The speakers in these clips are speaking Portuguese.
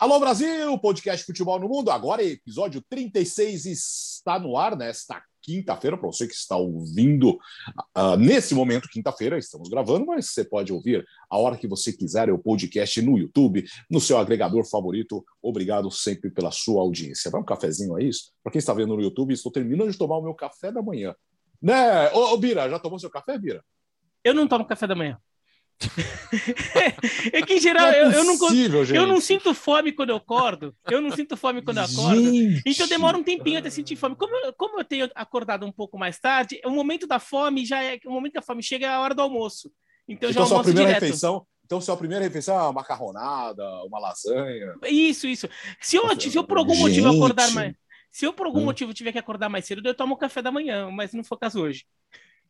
Alô Brasil, podcast Futebol no Mundo. Agora episódio 36 está no ar nesta quinta-feira, para você que está ouvindo uh, nesse momento, quinta-feira, estamos gravando, mas você pode ouvir a hora que você quiser o podcast no YouTube, no seu agregador favorito. Obrigado sempre pela sua audiência. Vai um cafezinho aí? Para quem está vendo no YouTube, estou terminando de tomar o meu café da manhã. Né? Ô, ô Bira, já tomou seu café, Bira? Eu não tomo café da manhã. é que em geral é eu, eu, não, eu não sinto fome quando eu acordo. Eu não sinto fome quando eu acordo. Gente. Então demora um tempinho até sentir fome. Como eu, como eu tenho acordado um pouco mais tarde, o momento da fome já é. O momento da fome chega é a hora do almoço. Então, então já sua primeira direto. refeição. Então, sua primeira refeição é uma macarronada, uma lasanha. Isso, isso. Se eu, se eu por algum Gente. motivo acordar mais. Se eu por algum hum. motivo tiver que acordar mais cedo, eu tomo café da manhã, mas não for caso hoje.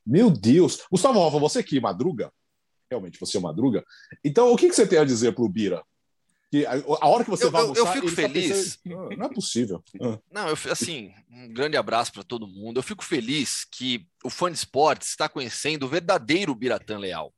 Meu Deus! Gustavo Alva, você que madruga? Realmente você é madruga. Então, o que, que você tem a dizer para o Bira? Que a, a, hora que você eu, vai almoçar, eu, eu fico tá feliz. Tá pensando, não é possível. Não, eu, assim, um grande abraço para todo mundo. Eu fico feliz que o fã de esportes está conhecendo o verdadeiro Biratã Leal.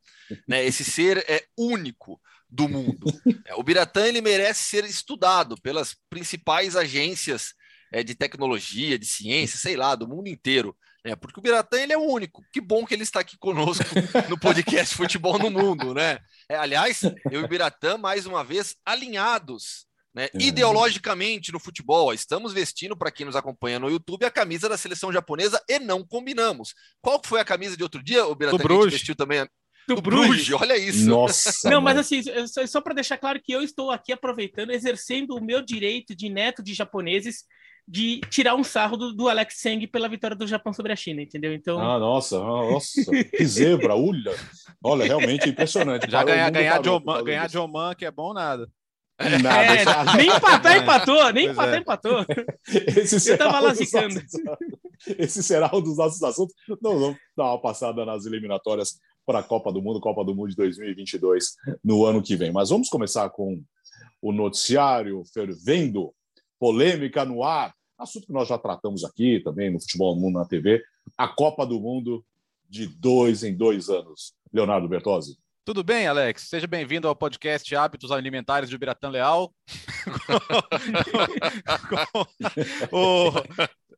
Né? Esse ser é único do mundo. É, o Biratã ele merece ser estudado pelas principais agências é, de tecnologia, de ciência, sei lá, do mundo inteiro. É, porque o Biratã ele é o único. Que bom que ele está aqui conosco no podcast Futebol no Mundo, né? É, aliás, eu e o Biratã, mais uma vez, alinhados né, uhum. ideologicamente no futebol. Estamos vestindo, para quem nos acompanha no YouTube, a camisa da seleção japonesa e não combinamos. Qual foi a camisa de outro dia, o Biratã, que a vestiu também? Do, do Bruges. olha isso. Nossa. Não, mas assim, só, só para deixar claro que eu estou aqui aproveitando, exercendo o meu direito de neto de japoneses de tirar um sarro do, do, Alex Seng pela vitória do Japão sobre a China, entendeu? Então. Ah, nossa, nossa, que zebra, ulha. Olha, realmente impressionante. Já ganhar, ganhar, de Oman, ganhar de Oman, que é bom, nada. Nada. É, nem empatar, empatou. Nem empatar, é. empatou. Esse Eu tava lá ficando. Esse será um dos nossos assuntos. Não, vamos dar uma passada nas eliminatórias para a Copa do Mundo, Copa do Mundo de 2022, no ano que vem. Mas vamos começar com o noticiário fervendo, polêmica no ar, assunto que nós já tratamos aqui também no Futebol Mundo na TV, a Copa do Mundo de dois em dois anos. Leonardo Bertozzi. Tudo bem, Alex? Seja bem-vindo ao podcast Hábitos Alimentares de Biratã Leal. o...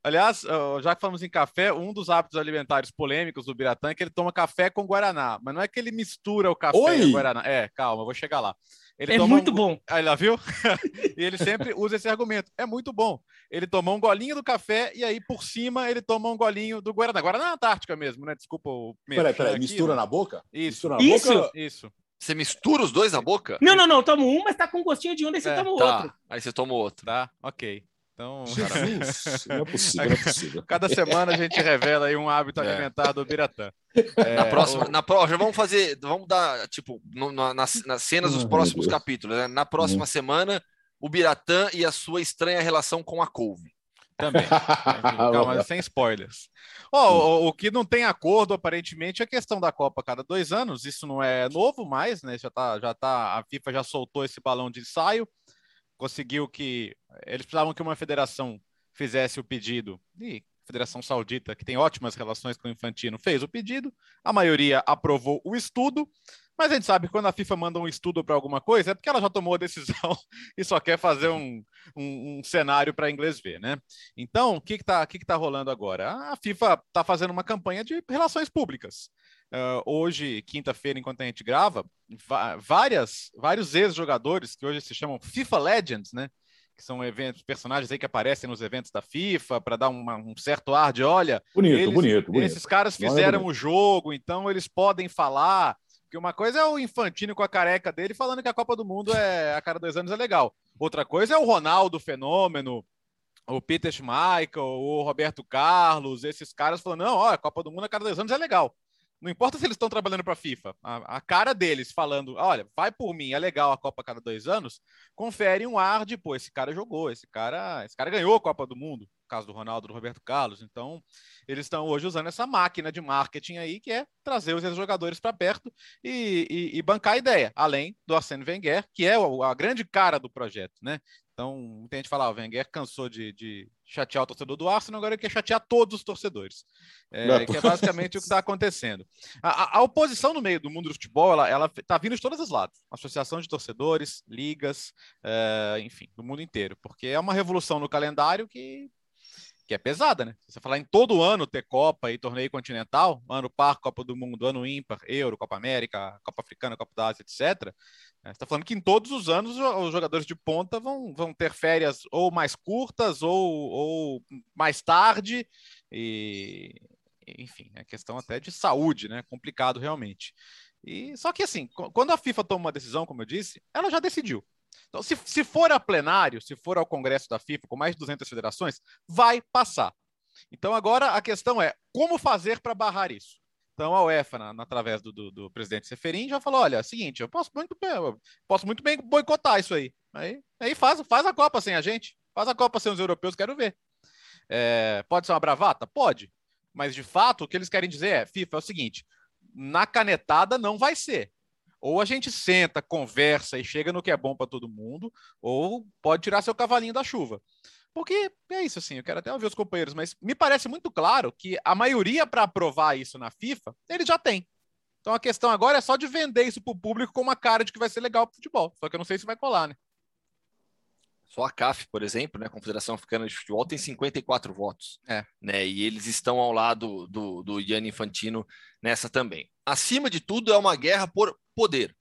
Aliás, já que falamos em café, um dos hábitos alimentares polêmicos do Biratã é que ele toma café com Guaraná. Mas não é que ele mistura o café Oi? com o Guaraná. É, calma, vou chegar lá. Ele é muito um... bom. Aí lá, viu? e ele sempre usa esse argumento. É muito bom. Ele tomou um golinho do café e aí por cima ele toma um golinho do Guaraná. Guaraná na Antártica mesmo, né? Desculpa o. Peraí, peraí, mistura né? na boca? Isso. Na Isso. Boca? Isso. Você mistura os dois na boca? Não, não, não. Eu tomo um, mas tá com um gostinho de um, daí você é, toma o tá. outro. Aí você toma o outro. Tá, ok. Então, Jesus, não é possível, não é possível. Cada semana a gente revela aí um hábito é. alimentar do Biratã. É, na próxima, o... na próxima, vamos fazer, vamos dar, tipo, no, na, nas, nas, cenas dos próximos capítulos. Né? Na próxima hum. semana, o Biratã e a sua estranha relação com a couve. Também. Calma, sem spoilers. Oh, o, o, que não tem acordo, aparentemente, é a questão da Copa a cada dois anos. Isso não é novo mais, né? Já tá, já tá, a FIFA já soltou esse balão de ensaio conseguiu que eles precisavam que uma federação fizesse o pedido e a Federação Saudita, que tem ótimas relações com o Infantino, fez o pedido, a maioria aprovou o estudo, mas a gente sabe que quando a FIFA manda um estudo para alguma coisa é porque ela já tomou a decisão e só quer fazer um, um, um cenário para inglês ver, né? Então, o que está que que tá rolando agora? A FIFA está fazendo uma campanha de relações públicas. Uh, hoje, quinta-feira, enquanto a gente grava, várias, vários ex-jogadores que hoje se chamam FIFA Legends, né? Que são eventos, personagens aí que aparecem nos eventos da FIFA para dar uma, um certo ar de olha. Bonito, eles, bonito, bonito. Esses caras é fizeram o jogo, então eles podem falar. Porque uma coisa é o Infantino com a careca dele falando que a Copa do Mundo é a cada dois anos é legal. Outra coisa é o Ronaldo Fenômeno, o Peter Schmeichel, o Roberto Carlos, esses caras falando: não, ó, a Copa do Mundo a cada dois anos é legal. Não importa se eles estão trabalhando para a FIFA, a, cara deles falando, olha, vai por mim, é legal a Copa a cada dois anos, confere um ar de, pô, esse cara jogou, esse cara, esse cara ganhou a Copa do Mundo, no caso do Ronaldo, do Roberto Carlos. Então, eles estão hoje usando essa máquina de marketing aí, que é trazer os jogadores para perto e, e, e, bancar a ideia, além do Arsene Wenger, que é a grande cara do projeto, né? Então, muita gente fala, ah, o Wenger cansou de, de chatear o torcedor do Arsenal, agora ele quer chatear todos os torcedores. É, que é basicamente o que está acontecendo. A, a, oposição no meio do mundo do futebol, ela está vindo de todos os lados. Associação de torcedores, ligas, é, enfim, do mundo inteiro. Porque é uma revolução no calendário que, que é pesada, né? Você falar em todo ano ter Copa e torneio continental, ano par, Copa do Mundo, ano ímpar, Euro, Copa América, Copa Africana, Copa da Ásia, etc., você está falando que em todos os anos os jogadores de ponta vão, vão ter férias ou mais curtas ou, ou mais tarde. E, enfim, é questão até de saúde, né? Complicado realmente. E só que assim, quando a FIFA toma uma decisão, como eu disse, ela já decidiu. Então, se, se for a plenário, se for ao Congresso da FIFA com mais de 200 federações, vai passar. Então agora a questão é como fazer para barrar isso. Então a UEFA, na, na através do, do, do, presidente Seferin, já falou: olha, é seguinte, eu posso muito bem, posso muito bem boicotar isso aí. Aí, aí faz, faz a Copa sem a gente, faz a Copa sem os europeus, quero ver. É, pode ser uma bravata? Pode. Mas de fato, o que eles querem dizer é: FIFA, é o seguinte, na canetada não vai ser. Ou a gente senta, conversa e chega no que é bom para todo mundo, ou pode tirar seu cavalinho da chuva. Porque é isso, assim, eu quero até ouvir os companheiros, mas me parece muito claro que a maioria para aprovar isso na FIFA, ele já tem. Então a questão agora é só de vender isso para o público com uma cara de que vai ser legal para o futebol. Só que eu não sei se vai colar, né? Só a CAF, por exemplo, né, a Confederação Africana de Futebol, tem 54 votos. É. Né, e eles estão ao lado do, do Gianni Infantino nessa também. Acima de tudo, é uma guerra por poder.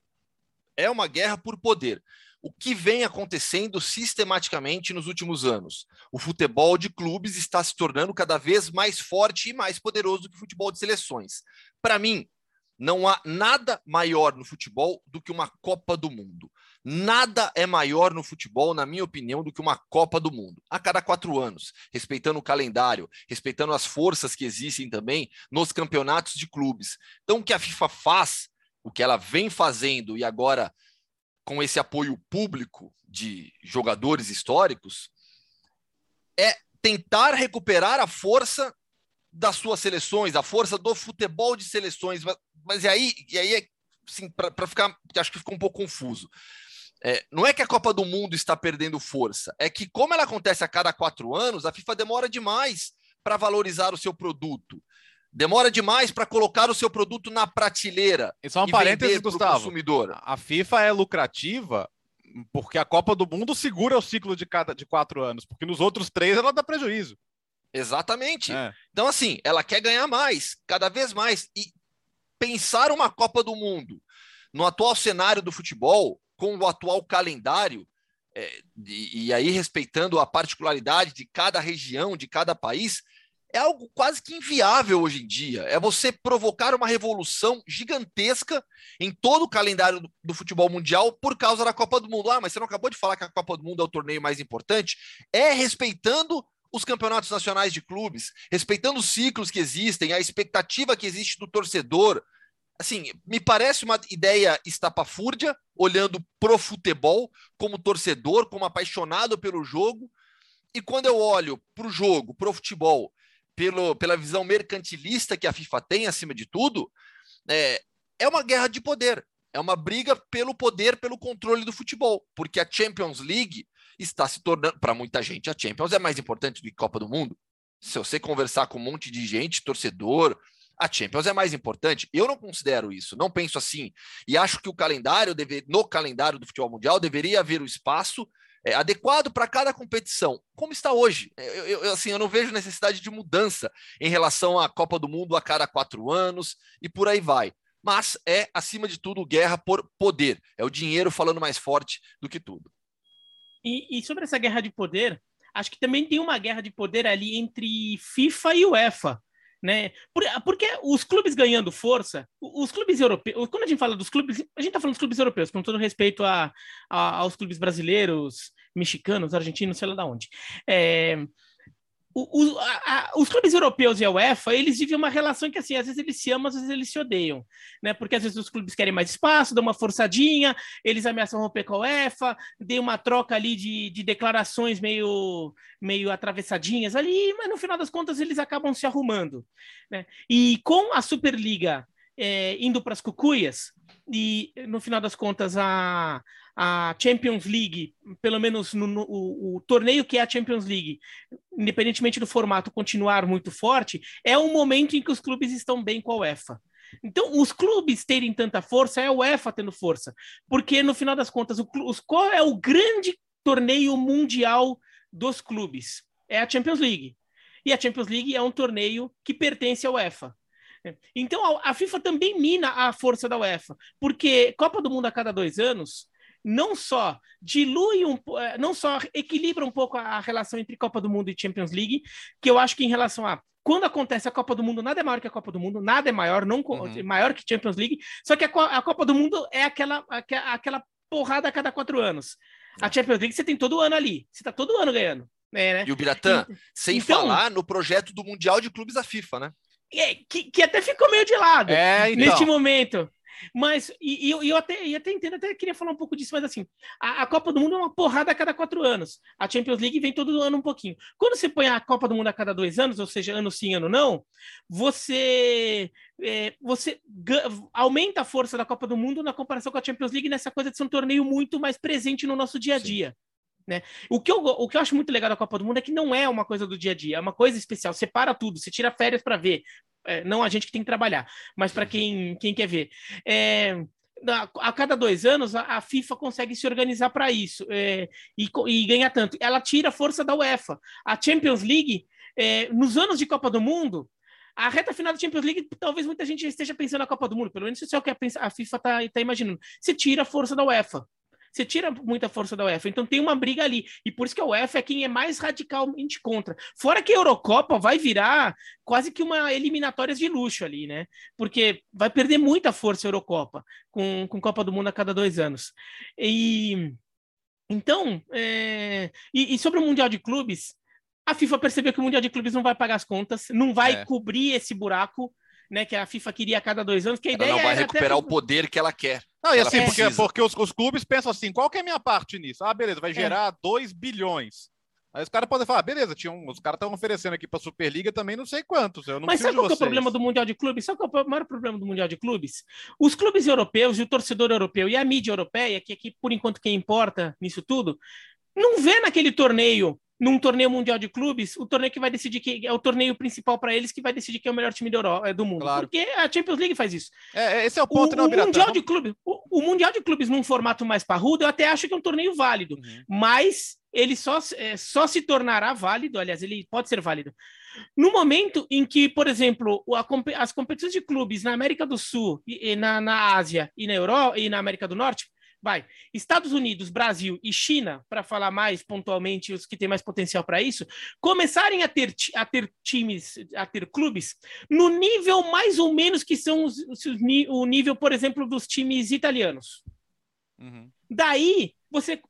É uma guerra por poder o que vem acontecendo sistematicamente nos últimos anos. O futebol de clubes está se tornando cada vez mais forte e mais poderoso do que o futebol de seleções. Para mim, não há nada maior no futebol do que uma Copa do Mundo. Nada é maior no futebol, na minha opinião, do que uma Copa do Mundo. A cada quatro anos, respeitando o calendário, respeitando as forças que existem também nos campeonatos de clubes. Então, o que a FIFA faz, o que ela vem fazendo e agora com esse apoio público de jogadores históricos, é tentar recuperar a força das suas seleções, a força do futebol de seleções. Mas, mas e aí, e aí é, assim, para ficar, acho que ficou um pouco confuso. É, não é que a Copa do Mundo está perdendo força, é que, como ela acontece a cada quatro anos, a FIFA demora demais para valorizar o seu produto. Demora demais para colocar o seu produto na prateleira. E só um parênteses, Gustavo. Consumidor. A FIFA é lucrativa porque a Copa do Mundo segura o ciclo de cada de quatro anos, porque nos outros três ela dá prejuízo. Exatamente. É. Então, assim, ela quer ganhar mais, cada vez mais. E pensar uma Copa do Mundo no atual cenário do futebol, com o atual calendário, é, e, e aí respeitando a particularidade de cada região, de cada país, é algo quase que inviável hoje em dia. É você provocar uma revolução gigantesca em todo o calendário do, do, futebol mundial por causa da Copa do Mundo. Ah, mas você não acabou de falar que a Copa do Mundo é o torneio mais importante? É respeitando os campeonatos nacionais de clubes, respeitando os ciclos que existem, a expectativa que existe do torcedor. Assim, me parece uma ideia estapafúrdia, olhando pro futebol como torcedor, como apaixonado pelo jogo. E quando eu olho para o jogo, para o futebol, pelo, pela visão mercantilista que a FIFA tem acima de tudo, é, é uma guerra de poder. É uma briga pelo poder, pelo controle do futebol. Porque a Champions League está se tornando, para muita gente, a Champions é mais importante do que Copa do Mundo. Se você conversar com um monte de gente, torcedor, a Champions é mais importante. Eu não considero isso, não penso assim. E acho que o calendário, deve, no calendário do futebol mundial, deveria haver o espaço é, adequado para cada competição, como está hoje. É, eu, eu, assim, eu não vejo necessidade de mudança em relação à Copa do Mundo a cada quatro anos e por aí vai. Mas é, acima de tudo, guerra por poder. É o dinheiro falando mais forte do que tudo. E, e sobre essa guerra de poder, acho que também tem uma guerra de poder ali entre FIFA e UEFA né? porque os clubes ganhando força, os clubes europeus, quando a gente fala dos clubes, a gente está falando dos clubes europeus, com todo respeito a, a, aos clubes brasileiros, mexicanos, argentinos, sei lá de onde. É, o, o, a, os clubes europeus e a UEFA, eles vivem uma relação que, assim, às vezes eles se amam, às vezes eles se odeiam, né? Porque às vezes os clubes querem mais espaço, dão uma forçadinha, eles ameaçam romper com a UEFA, tem uma troca ali de, de declarações meio, meio atravessadinhas ali, mas no final das contas eles acabam se arrumando, né? E com a Superliga é, indo para as cucuias, e no final das contas a, a Champions League, pelo menos no, no o, o, torneio que é a Champions League, independentemente do formato continuar muito forte, é um momento em que os clubes estão bem com a UEFA. Então, os clubes terem tanta força é a UEFA tendo força, porque no final das contas, o, os, qual é o grande torneio mundial dos clubes? É a Champions League. E a Champions League é um torneio que pertence à UEFA. Então a, FIFA também mina a força da UEFA, porque Copa do Mundo a cada dois anos não só dilui um eh, não só equilibra um pouco a relação entre Copa do Mundo e Champions League, que eu acho que em relação a quando acontece a Copa do Mundo, nada é maior que a Copa do Mundo, nada é maior, não uhum. maior que Champions League, só que a, a Copa do Mundo é aquela, aquela porrada a cada quatro anos. A é. Champions League você tem todo ano ali, você está todo ano ganhando. É, né? E o Biratã, sem então, falar no projeto do Mundial de Clubes da FIFA, né? É, que, que até ficou meio de lado é, então. neste momento. Mas, e, e eu, eu, até, eu até entendo, até queria falar um pouco disso, mas assim, a, a, Copa do Mundo é uma porrada a cada quatro anos. A Champions League vem todo ano um pouquinho. Quando você põe a Copa do Mundo a cada dois anos, ou seja, ano sim, ano não, você, é, você aumenta a força da Copa do Mundo na comparação com a Champions League nessa coisa de ser um torneio muito mais presente no nosso dia a dia. Sim. Né? O, que eu, o que eu acho muito legal da Copa do Mundo é que não é uma coisa do dia a dia, é uma coisa especial. Você para tudo, você tira férias para ver. É, não a gente que tem que trabalhar, mas para quem, quem quer ver. É, a cada dois anos, a, FIFA consegue se organizar para isso é, e, e ganhar tanto. Ela tira a força da UEFA. A Champions League, é, nos anos de Copa do Mundo, a reta final da Champions League, talvez muita gente esteja pensando na Copa do Mundo, pelo menos isso é o que a FIFA está tá imaginando. Você tira a força da UEFA você tira muita força da UEFA. Então tem uma briga ali. E por isso que a UEFA é quem é mais radicalmente contra. Fora que a Eurocopa vai virar quase que uma eliminatórias de luxo ali, né? Porque vai perder muita força a Eurocopa com, com Copa do Mundo a cada dois anos. E então, é... e, e sobre o Mundial de Clubes, a FIFA percebeu que o Mundial de Clubes não vai pagar as contas, não vai é. cobrir esse buraco né, que a FIFA queria a cada dois anos, que a ela ideia não vai recuperar até... o poder que ela quer. Não, e assim, porque, porque os, os, clubes pensam assim, qual que é a minha parte nisso? Ah, beleza, vai é. gerar 2 é. bilhões. Aí os caras podem falar, beleza, tinha um, os caras estão oferecendo aqui para a Superliga também não sei quantos. Eu não Mas sabe qual é o problema do Mundial de Clubes? Sabe qual é o maior problema do Mundial de Clubes? Os clubes europeus e o torcedor europeu e a mídia europeia, que aqui, por enquanto, quem importa nisso tudo, não vê naquele torneio num torneio mundial de clubes, o torneio que vai decidir que é o torneio principal para eles que vai decidir quem é o melhor time do, Euro, é, do mundo. Claro. Porque a Champions League faz isso. É, esse é o ponto, o, não, o mundial de clubes, o, o, mundial de clubes num formato mais parrudo, eu até acho que é um torneio válido, uhum. mas ele só, é, só se tornará válido, aliás, ele pode ser válido. No momento em que, por exemplo, a, as competições de clubes na América do Sul, e, na, na Ásia e na Europa e na América do Norte vai, Estados Unidos, Brasil e China, para falar mais pontualmente os que têm mais potencial para isso, começarem a ter, a ter times, a ter clubes no nível mais ou menos que são os, os, o nível, por exemplo, dos times italianos. Uhum. Daí você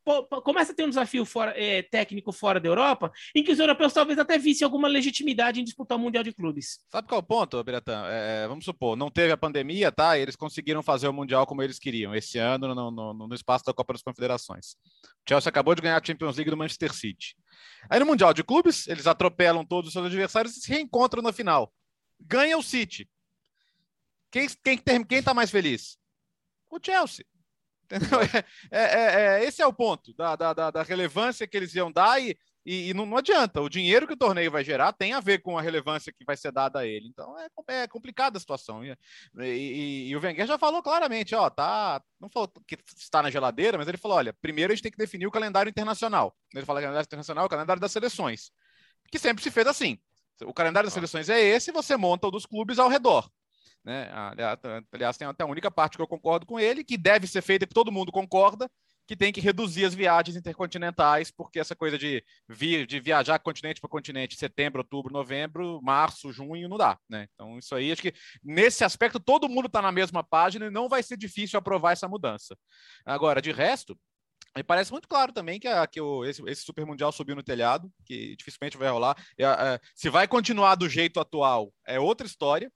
começa a ter um desafio fora, é, técnico fora da Europa, em que os europeus talvez até vissem alguma legitimidade em disputar o Mundial de Clubes. Sabe qual é o ponto, Biratã? É, vamos supor, não teve a pandemia, tá? Eles conseguiram fazer o Mundial como eles queriam, esse ano, no, no, no espaço da Copa das Confederações. O Chelsea acabou de ganhar a Champions League do Manchester City. Aí no Mundial de Clubes, eles atropelam todos os seus adversários e se reencontram na final. Ganha o City. Quem, quem, quem tá mais feliz? O Chelsea. Entendeu? É, é, é, é, esse é o ponto da, da, da, relevância que eles iam dar e, e, e não, não, adianta. O dinheiro que o torneio vai gerar tem a ver com a relevância que vai ser dada a ele. Então é, é complicada a situação. E, e, e, o Wenger já falou claramente, ó, tá. Não falou que está na geladeira, mas ele falou: olha, primeiro a gente tem que definir o calendário internacional. Ele fala calendário internacional, o calendário das seleções. Que sempre se fez assim. O calendário das seleções é esse, você monta o dos clubes ao redor. Né? Aliás, tem até a única parte que eu concordo com ele, que deve ser feita, que todo mundo concorda, que tem que reduzir as viagens intercontinentais, porque essa coisa de, vir, de viajar continente para continente, setembro, outubro, novembro, março, junho, não dá. Né? Então, isso aí, acho que nesse aspecto todo mundo está na mesma página e não vai ser difícil aprovar essa mudança. Agora, de resto, me parece muito claro também que, a, que o, esse, esse Super Mundial subiu no telhado, que dificilmente vai rolar. É, é, se vai continuar do jeito atual, é outra história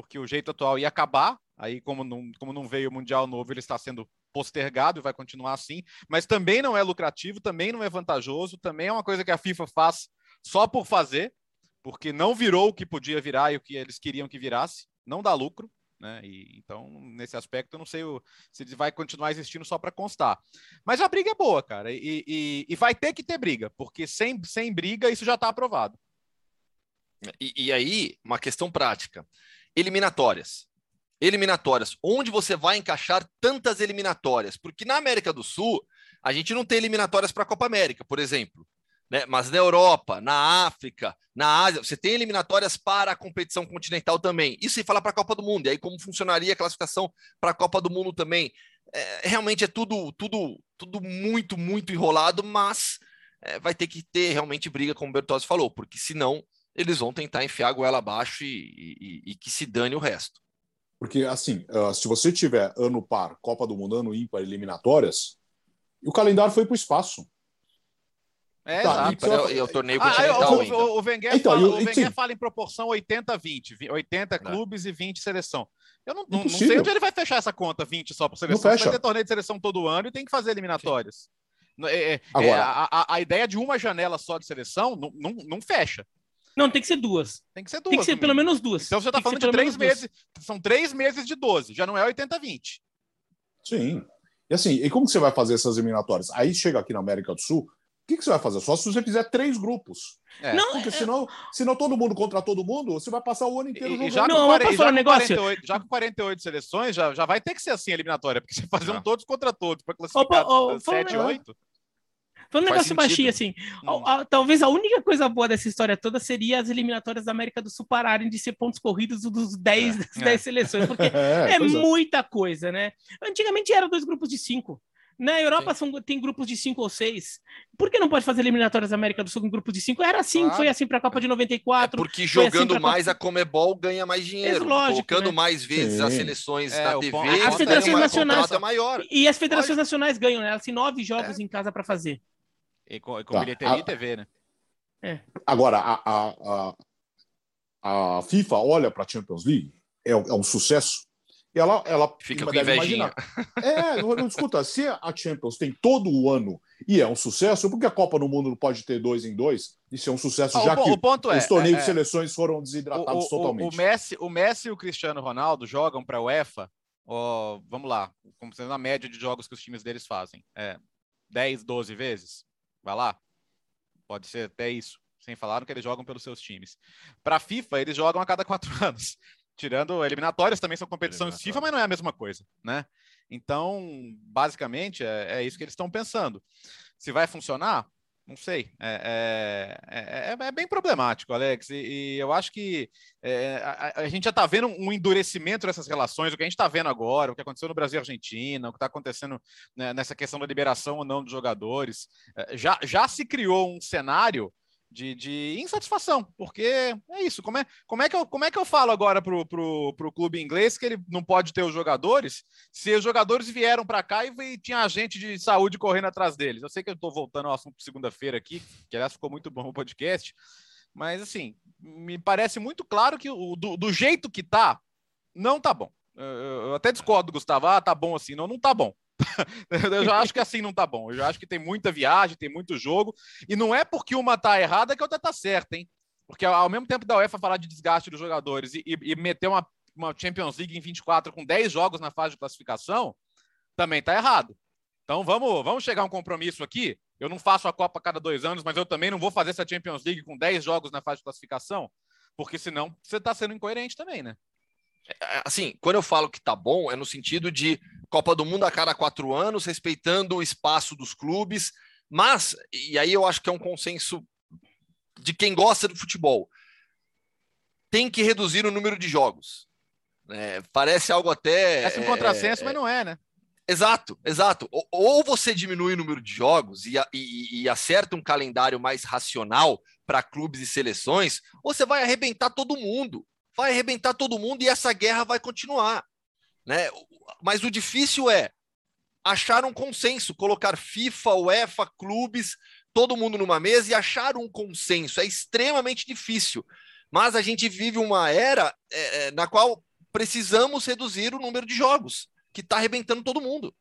porque o jeito atual ia acabar. Aí, como não, como não veio o Mundial novo, ele está sendo postergado e vai continuar assim. Mas também não é lucrativo, também não é vantajoso, também é uma coisa que a FIFA faz só por fazer, porque não virou o que podia virar e o que eles queriam que virasse. Não dá lucro. né? E, então, nesse aspecto, eu não sei o, se ele vai continuar existindo só para constar. Mas a briga é boa, cara, e, e, e, vai ter que ter briga, porque sem, sem briga isso já está aprovado. E, e aí, uma questão prática: eliminatórias. Eliminatórias. Onde você vai encaixar tantas eliminatórias? Porque na América do Sul, a gente não tem eliminatórias para a Copa América, por exemplo. Né? Mas na Europa, na África, na Ásia, você tem eliminatórias para a competição continental também. Isso sem falar para a Copa do Mundo. E aí, como funcionaria a classificação para a Copa do Mundo também? É, realmente é tudo, tudo, tudo muito, muito enrolado, mas é, vai ter que ter realmente briga, como o Bertozzi falou, porque senão eles vão tentar enfiar a goela abaixo e, e, e que se dane o resto. Porque, assim, uh, se você tiver ano par, Copa do Mundo, ano ímpar, eliminatórias, o calendário foi para o espaço. É, tá, exato. E, e o torneio continental ah, o, o, o Wenger, então, fala, eu, o Wenger fala em proporção 80-20, 80 clubes e 20 seleção. Eu não, não, não, sei onde ele vai fechar essa conta, 20 só para seleção. Não fecha. Vai ter torneio de seleção todo ano e tem que fazer eliminatórias. É, é, é, Agora, é, a, a, a, ideia de uma janela só de seleção não, não, não fecha. Não, tem que ser duas. Tem que ser duas. Tem que ser pelo menos duas. Então você está falando de três meses. Duas. São três meses de 12, já não é 80-20. Sim. E assim, e como que você vai fazer essas eliminatórias? Aí chega aqui na América do Sul, o que, que você vai fazer? Só se você fizer três grupos. É. Não, Porque é... senão, senão todo mundo contra todo mundo, você vai passar o ano inteiro jogando. Já não, 40, já, com negócio. 48, já com 48 seleções, já, já vai ter que ser assim a eliminatória, porque você fazer um todos contra todos para classificar Opa, oh, 7, 8. Foi um negócio sentido. baixinho, assim. Hum. A, a, talvez a única coisa boa dessa história toda seria as eliminatórias da América do Sul pararem de ser pontos corridos dos 10, é. das 10 é. seleções, porque é, é, é muita coisa, né? Antigamente eram dois grupos de cinco. Na Europa são, tem grupos de cinco ou seis. Por que não pode fazer eliminatórias da América do Sul com grupos de cinco? Era assim, claro. foi assim para a Copa de 94. É porque assim jogando assim mais Copa... a Comebol ganha mais dinheiro. É lógico, colocando né? mais vezes Sim. as seleções é, na TV, as federações nacionais é maior. E as federações nacionais ganham, né? Elas têm nove jogos é. em casa para fazer. E com, com tá. bilheteria e TV, né? É. Agora, a, a, a, a FIFA olha para a Champions League, é, é, um sucesso, e ela, ela fica com invejinha. É, não, escuta, se a Champions tem todo o ano e é um sucesso, por que a Copa no Mundo não pode ter dois em dois e ser um sucesso, ah, já o, que o ponto os é, torneios é, de seleções foram desidratados o, totalmente? O, Messi, o Messi e o Cristiano Ronaldo jogam para a UEFA, ó, vamos lá, como sendo a média de jogos que os times deles fazem, é 10, 12 vezes. Vai lá. Pode ser até isso. Sem falar que eles jogam pelos seus times. Para a FIFA, eles jogam a cada quatro anos. Tirando eliminatórias, também são competições FIFA, mas não é a mesma coisa, né? Então, basicamente, é, é isso que eles estão pensando. Se vai funcionar, não sei. É, é, é, é, bem problemático, Alex. E, e eu acho que é, a, a, gente já está vendo um endurecimento dessas relações. O que a gente está vendo agora, o que aconteceu no Brasil e Argentina, o que está acontecendo né, nessa questão da liberação ou não dos jogadores, é, já, já se criou um cenário de, de, insatisfação, porque é isso. Como é, como é, que, eu, como é que eu falo agora para o clube inglês que ele não pode ter os jogadores se os jogadores vieram para cá e, e tinha agente de saúde correndo atrás deles? Eu sei que eu estou voltando ao assunto segunda-feira aqui, que aliás ficou muito bom o podcast, mas assim, me parece muito claro que o, do, do jeito que tá, não tá bom. Eu, eu até discordo, Gustavo. Ah, tá bom assim. Não, não tá bom. eu já acho que assim não tá bom. Eu já acho que tem muita viagem, tem muito jogo. E não é porque uma tá errada que a outra tá certa, hein? Porque ao mesmo tempo da UEFA falar de desgaste dos jogadores e, e, e meter uma, uma Champions League em 24 com 10 jogos na fase de classificação, também tá errado. Então vamos, vamos chegar a um compromisso aqui. Eu não faço a Copa a cada dois anos, mas eu também não vou fazer essa Champions League com 10 jogos na fase de classificação, porque senão você está sendo incoerente também, né? É, assim, quando eu falo que tá bom, é no sentido de Copa do Mundo a cada quatro anos, respeitando o espaço dos clubes, mas, e aí eu acho que é um consenso de quem gosta do futebol, tem que reduzir o número de jogos. É, parece algo até. É um contrassenso, é, mas não é, né? Exato, exato. Ou, você diminui o número de jogos e, e, e acerta um calendário mais racional para clubes e seleções, ou você vai arrebentar todo mundo vai arrebentar todo mundo e essa guerra vai continuar. Né? Mas o difícil é achar um consenso, colocar FIFA, UEFA, clubes, todo mundo numa mesa e achar um consenso. É extremamente difícil. Mas a gente vive uma era é, é na qual precisamos reduzir o número de jogos, que está arrebentando todo mundo.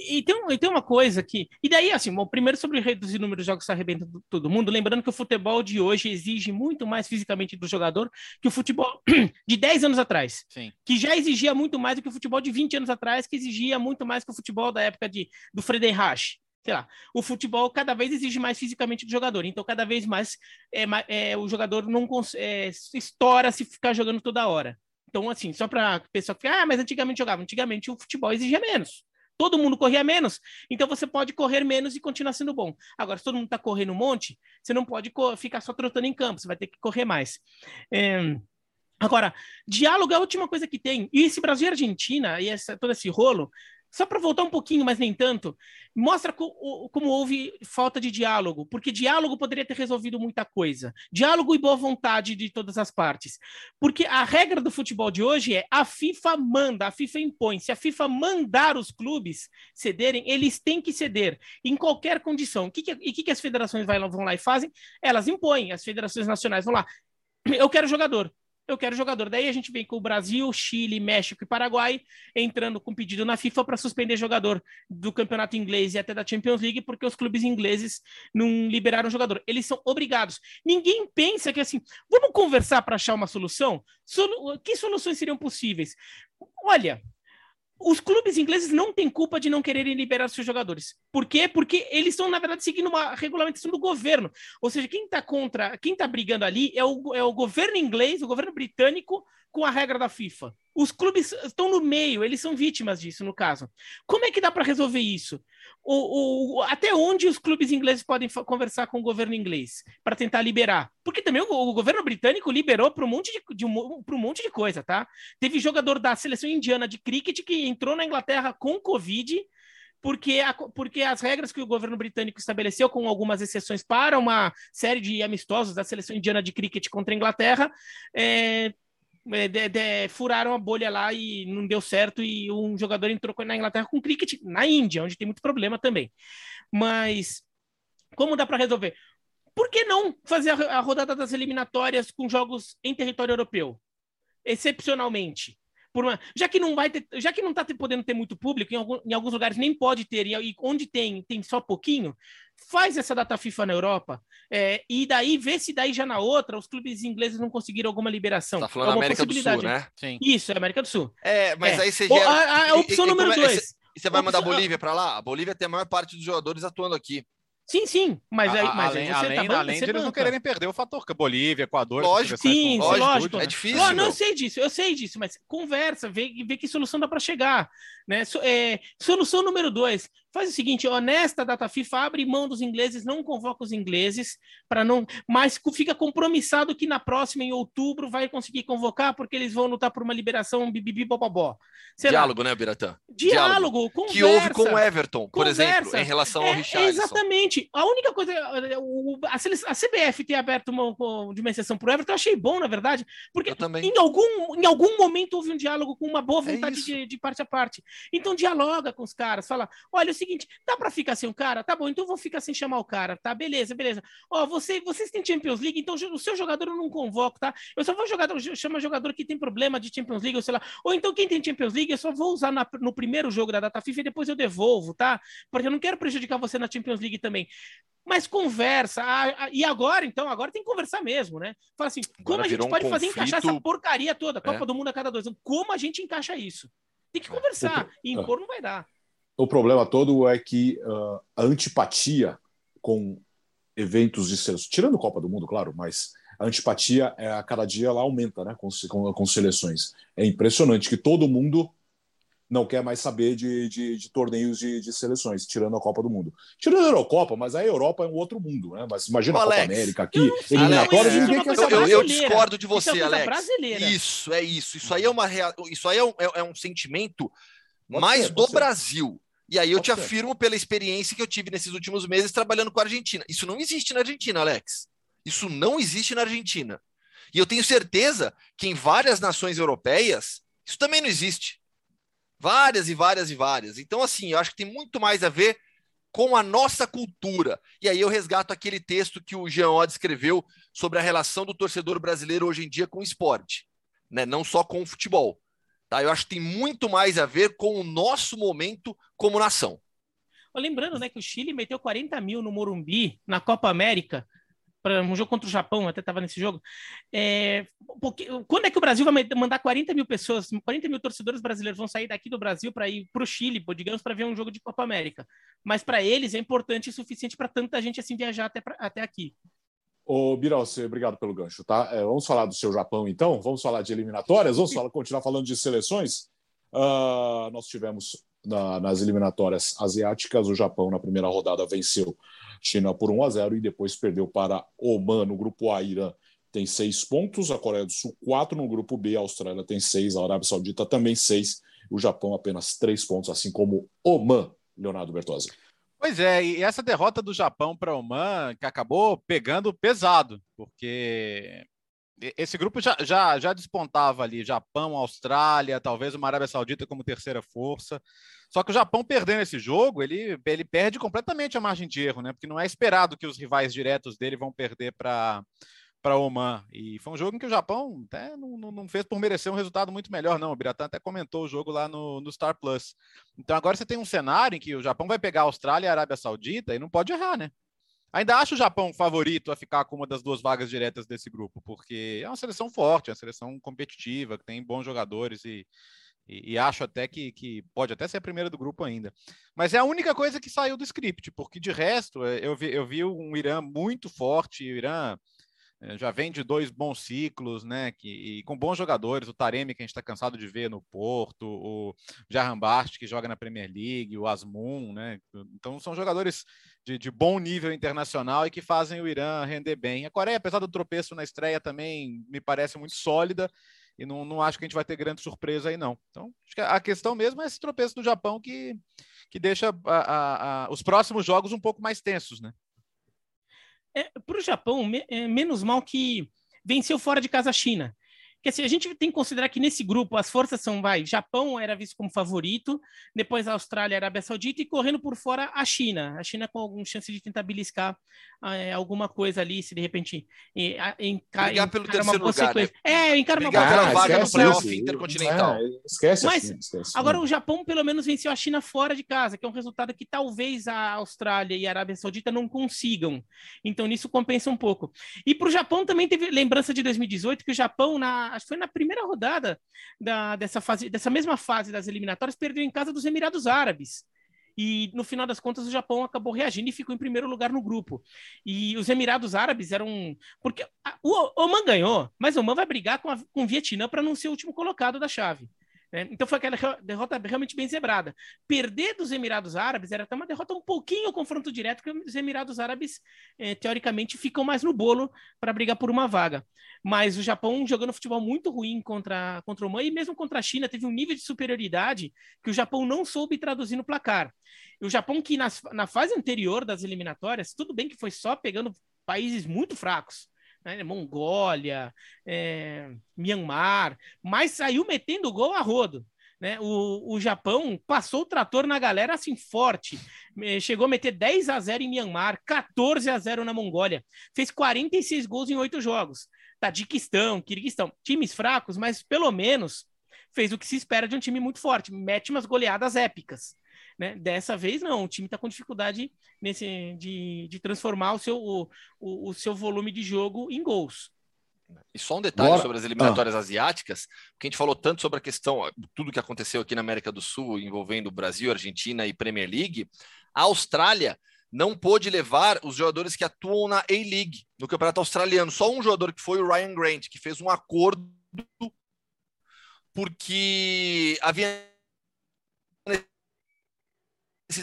E tem, e tem uma coisa que. E daí, assim, bom, primeiro sobre reduzir o número de jogos que arrebenta todo mundo, lembrando que o futebol de hoje exige muito mais fisicamente do jogador que o futebol de 10 anos atrás. Sim. Que já exigia muito mais do que o futebol de 20 anos atrás, que exigia muito mais que o futebol da época de, do Friedenreich sei lá, o futebol cada vez exige mais fisicamente do jogador, então cada vez mais é, é o jogador não é, estoura se ficar jogando toda hora. Então, assim, só para pessoa que ah, mas antigamente jogava. Antigamente o futebol exigia menos. Todo mundo corria menos, então você pode correr menos e continuar sendo bom. Agora, se todo mundo está correndo um monte, você não pode ficar só trotando em campo, você vai ter que correr mais. É... Agora, diálogo é a última coisa que tem. E esse Brasil e Argentina, e essa, todo esse rolo, só para voltar um pouquinho, mas nem tanto, mostra co como houve falta de diálogo, porque diálogo poderia ter resolvido muita coisa. Diálogo e boa vontade de todas as partes. Porque a regra do futebol de hoje é a FIFA manda, a FIFA impõe. Se a FIFA mandar os clubes cederem, eles têm que ceder, em qualquer condição. O que, que, e o que, que as federações vão lá e fazem? Elas impõem, as federações nacionais vão lá. Eu quero jogador eu quero jogador. Daí a gente vem com o Brasil, Chile, México e Paraguai entrando com pedido na FIFA para suspender jogador do campeonato inglês e até da Champions League, porque os clubes ingleses não liberaram jogador. Eles são obrigados. Ninguém pensa que assim, vamos conversar para achar uma solução? Solu que soluções seriam possíveis? Olha, os clubes ingleses não têm culpa de não quererem liberar seus jogadores. Por quê? Porque eles estão, na verdade, seguindo uma regulamentação do governo. Ou seja, quem está contra, quem está brigando ali é o, é o governo inglês, o governo britânico, com a regra da FIFA. Os clubes estão no meio, eles são vítimas disso, no caso. Como é que dá para resolver isso? O, o, até onde os clubes ingleses podem conversar com o governo inglês para tentar liberar? Porque também o, o governo britânico liberou para um, monte de, de um, um monte de coisa, tá? Teve jogador da seleção indiana de cricket que entrou na Inglaterra com Covid porque, a, porque as regras que o governo britânico estabeleceu, com algumas exceções para uma série de amistosos da seleção indiana de cricket contra a Inglaterra, é, de, de, furaram a bolha lá e não deu certo, e um jogador entrou na Inglaterra com cricket, na Índia, onde tem muito problema também. Mas como dá para resolver? Por que não fazer a, a rodada das eliminatórias com jogos em território europeu? Excepcionalmente. Uma, já que não vai ter, já que não está podendo ter muito público, em, algum, em, alguns lugares nem pode ter, e, e onde tem, tem só pouquinho, faz essa data FIFA na Europa é, e daí vê se daí já na outra os clubes ingleses não conseguiram alguma liberação. Tá falando é América do Sul, né? Sim. Isso, é América do Sul. É, mas é. aí você já... a, a, a opção e, número e, dois. E você vai mandar a Bolívia para lá? A Bolívia tem a maior parte dos jogadores atuando aqui. Sim, sim, mas aí, mas além, aí além, tá além de eles não quererem perder o fator Bolívia, Equador, lógico, sim, lógico, lógico, é difícil. Não, não, eu sei disso, eu sei disso, mas conversa, vê, vê que solução dá para chegar, né? É, solução número dois, faz o seguinte, honesta data FIFA, abre mão dos ingleses, não convoca os ingleses, para não, mas fica compromissado que na próxima, em outubro, vai conseguir convocar, porque eles vão lutar por uma liberação bibibi bobobó. Diálogo, lá. né, Biratã? Diálogo, Diálogo conversa, Que houve com o Everton, por conversa. exemplo, em relação ao é, Richardson. Exatamente. A única coisa, a, a CBF ter aberto uma, de uma exceção para o Everton, eu achei bom, na verdade, porque em algum, em algum momento houve um diálogo com uma boa é vontade é de, de parte a parte. Então dialoga com os caras, fala, olha, seguinte, dá para ficar sem o cara? Tá bom, então vou ficar sem chamar o cara, tá? Beleza, beleza. Ó, você, vocês têm Champions League, então o seu jogador eu não convoco, tá? Eu só vou jogar, chama jogador que tem problema de Champions League, ou sei lá. Ou então quem tem Champions League, eu só vou usar na, no primeiro jogo da data FIFA e depois eu devolvo, tá? Porque eu não quero prejudicar você na Champions League também. Mas conversa. Ah, ah, e agora, então, agora tem que conversar mesmo, né? Fala assim, agora como a gente pode um fazer conflito... encaixar essa porcaria toda, Copa é. do Mundo a cada dois anos? Como a gente encaixa isso? Tem que conversar. E impor não vai dar o problema todo é que uh, a antipatia com eventos de seleção, tirando Copa do Mundo, claro, mas a antipatia é, a cada dia ela aumenta né, com, com, com, seleções. É impressionante que todo mundo não quer mais saber de, de, de torneios de, de, seleções, tirando a Copa do Mundo. Tirando a Eurocopa, mas a Europa é um outro mundo, né? Mas imagina Alex, a Copa América aqui, eliminatórias, é ninguém quer saber. Eu, eu, discordo de você, isso é Alex. Brasileira. Isso, é isso. Isso aí é, uma rea... isso aí é, um, é, é um sentimento Pode mais ser, do Brasil. E aí eu te afirmo pela experiência que eu tive nesses últimos meses trabalhando com a Argentina. Isso não existe na Argentina, Alex. Isso não existe na Argentina. E eu tenho certeza que em várias nações europeias isso também não existe. Várias e várias e várias. Então, assim, eu acho que tem muito mais a ver com a nossa cultura. E aí eu resgato aquele texto que o Jean Odd escreveu sobre a relação do torcedor brasileiro hoje em dia com o esporte, né? não só com o futebol. Tá? Eu acho que tem muito mais a ver com o nosso momento como nação. Lembrando né, que o Chile meteu 40 mil no Morumbi na Copa América para um jogo contra o Japão, até estava nesse jogo. É, porque, quando é que o Brasil vai mandar 40 mil pessoas, 40 mil torcedores brasileiros vão sair daqui do Brasil para ir para o Chile, digamos, para ver um jogo de Copa América? Mas para eles é importante o suficiente para tanta gente assim viajar até, pra, até aqui. Ô, Biralce, obrigado pelo gancho, tá? É, vamos falar do seu Japão, então? Vamos falar de eliminatórias? Vamos falar, continuar falando de seleções? Uh, nós tivemos na, nas eliminatórias asiáticas, o Japão na primeira rodada venceu China por 1 a 0 e depois perdeu para Oman no grupo A. Irã tem seis pontos, a Coreia do Sul quatro no grupo B, a Austrália tem seis, a Arábia Saudita também seis, o Japão apenas três pontos, assim como Oman, Leonardo Bertozzi. Pois é, e essa derrota do Japão para Oman que acabou pegando pesado, porque esse grupo já, já, já despontava ali Japão, Austrália, talvez uma Arábia Saudita como terceira força. Só que o Japão perdendo esse jogo, ele, ele perde completamente a margem de erro, né? Porque não é esperado que os rivais diretos dele vão perder para para Oman. E foi um jogo em que o Japão até não, não, fez por merecer um resultado muito melhor, não. O Biratan até comentou o jogo lá no, no Star Plus. Então agora você tem um cenário em que o Japão vai pegar a Austrália e a Arábia Saudita e não pode errar, né? Ainda acho o Japão favorito a ficar com uma das duas vagas diretas desse grupo, porque é uma seleção forte, é uma seleção competitiva, que tem bons jogadores e, e, e, acho até que, que pode até ser a primeira do grupo ainda. Mas é a única coisa que saiu do script, porque de resto é, eu vi, eu vi um Irã muito forte, o Irã já vem de dois bons ciclos, né? Que, com bons jogadores, o Taremi, que a gente está cansado de ver no Porto, o Jarrambast, que joga na Premier League, o Asmun, né? Então são jogadores de, de, bom nível internacional e que fazem o Irã render bem. A Coreia, apesar do tropeço na estreia, também me parece muito sólida e não, não acho que a gente vai ter grande surpresa aí, não. Então, que a questão mesmo é esse tropeço do Japão que, que deixa a, a, a, os próximos jogos um pouco mais tensos, né? É, Para o Japão, me, é, menos mal que venceu fora de casa a China. Porque assim, a gente tem que considerar que nesse grupo as forças são, vai, Japão era visto como favorito, depois a Austrália, a Arábia Saudita e correndo por fora a China. A China com alguma chance de tentar beliscar é, alguma coisa ali, se de repente encar Brigar pelo terceiro lugar, né? É, encara uma pela vaga no playoff intercontinental. É, esquece Mas, China, esquece. Agora o Japão pelo menos venceu a China fora de casa, que é um resultado que talvez a Austrália e a Arábia Saudita não consigam. Então nisso compensa um pouco. E para o Japão também teve lembrança de 2018 que o Japão na acho que foi na primeira rodada da, dessa, fase, dessa mesma fase das eliminatórias, perdeu em casa dos Emirados Árabes. E no final das contas, o Japão acabou reagindo e ficou em primeiro lugar no grupo. E os Emirados Árabes eram. Porque a, o Oman ganhou, mas o Oman vai brigar com, a, com o Vietnã para não ser o último colocado da chave. Né? Então foi aquela derrota realmente bem zebrada. Perder dos Emirados Árabes era até uma derrota um pouquinho confronto direto, porque os Emirados Árabes, eh, teoricamente, ficam mais no bolo para brigar por uma vaga. Mas o Japão jogando futebol muito ruim contra, contra o Oman e mesmo contra a China teve um nível de superioridade que o Japão não soube traduzir no placar. E o Japão, que nas, na fase anterior das eliminatórias, tudo bem que foi só pegando países muito fracos né? Mongólia, é, Myanmar, mas saiu metendo gol a rodo. Né? O, o Japão passou o trator na galera assim forte. Chegou a meter 10 a 0 em Myanmar, 14 a 0 na Mongólia. Fez 46 gols em oito jogos. Tadiquistão, Kirguistão, times fracos, mas pelo menos fez o que se espera de um time muito forte. Mete umas goleadas épicas. Né? Dessa vez, não. O time está com dificuldade nesse, de, de transformar o seu, o, o, o seu volume de jogo em gols. E só um detalhe Bora. sobre as eliminatórias ah. asiáticas, que a gente falou tanto sobre a questão, tudo que aconteceu aqui na América do Sul, envolvendo Brasil, Argentina e Premier League, a Austrália não pôde levar os jogadores que atuam na A-League, no campeonato australiano. Só um jogador que foi o Ryan Grant, que fez um acordo porque havia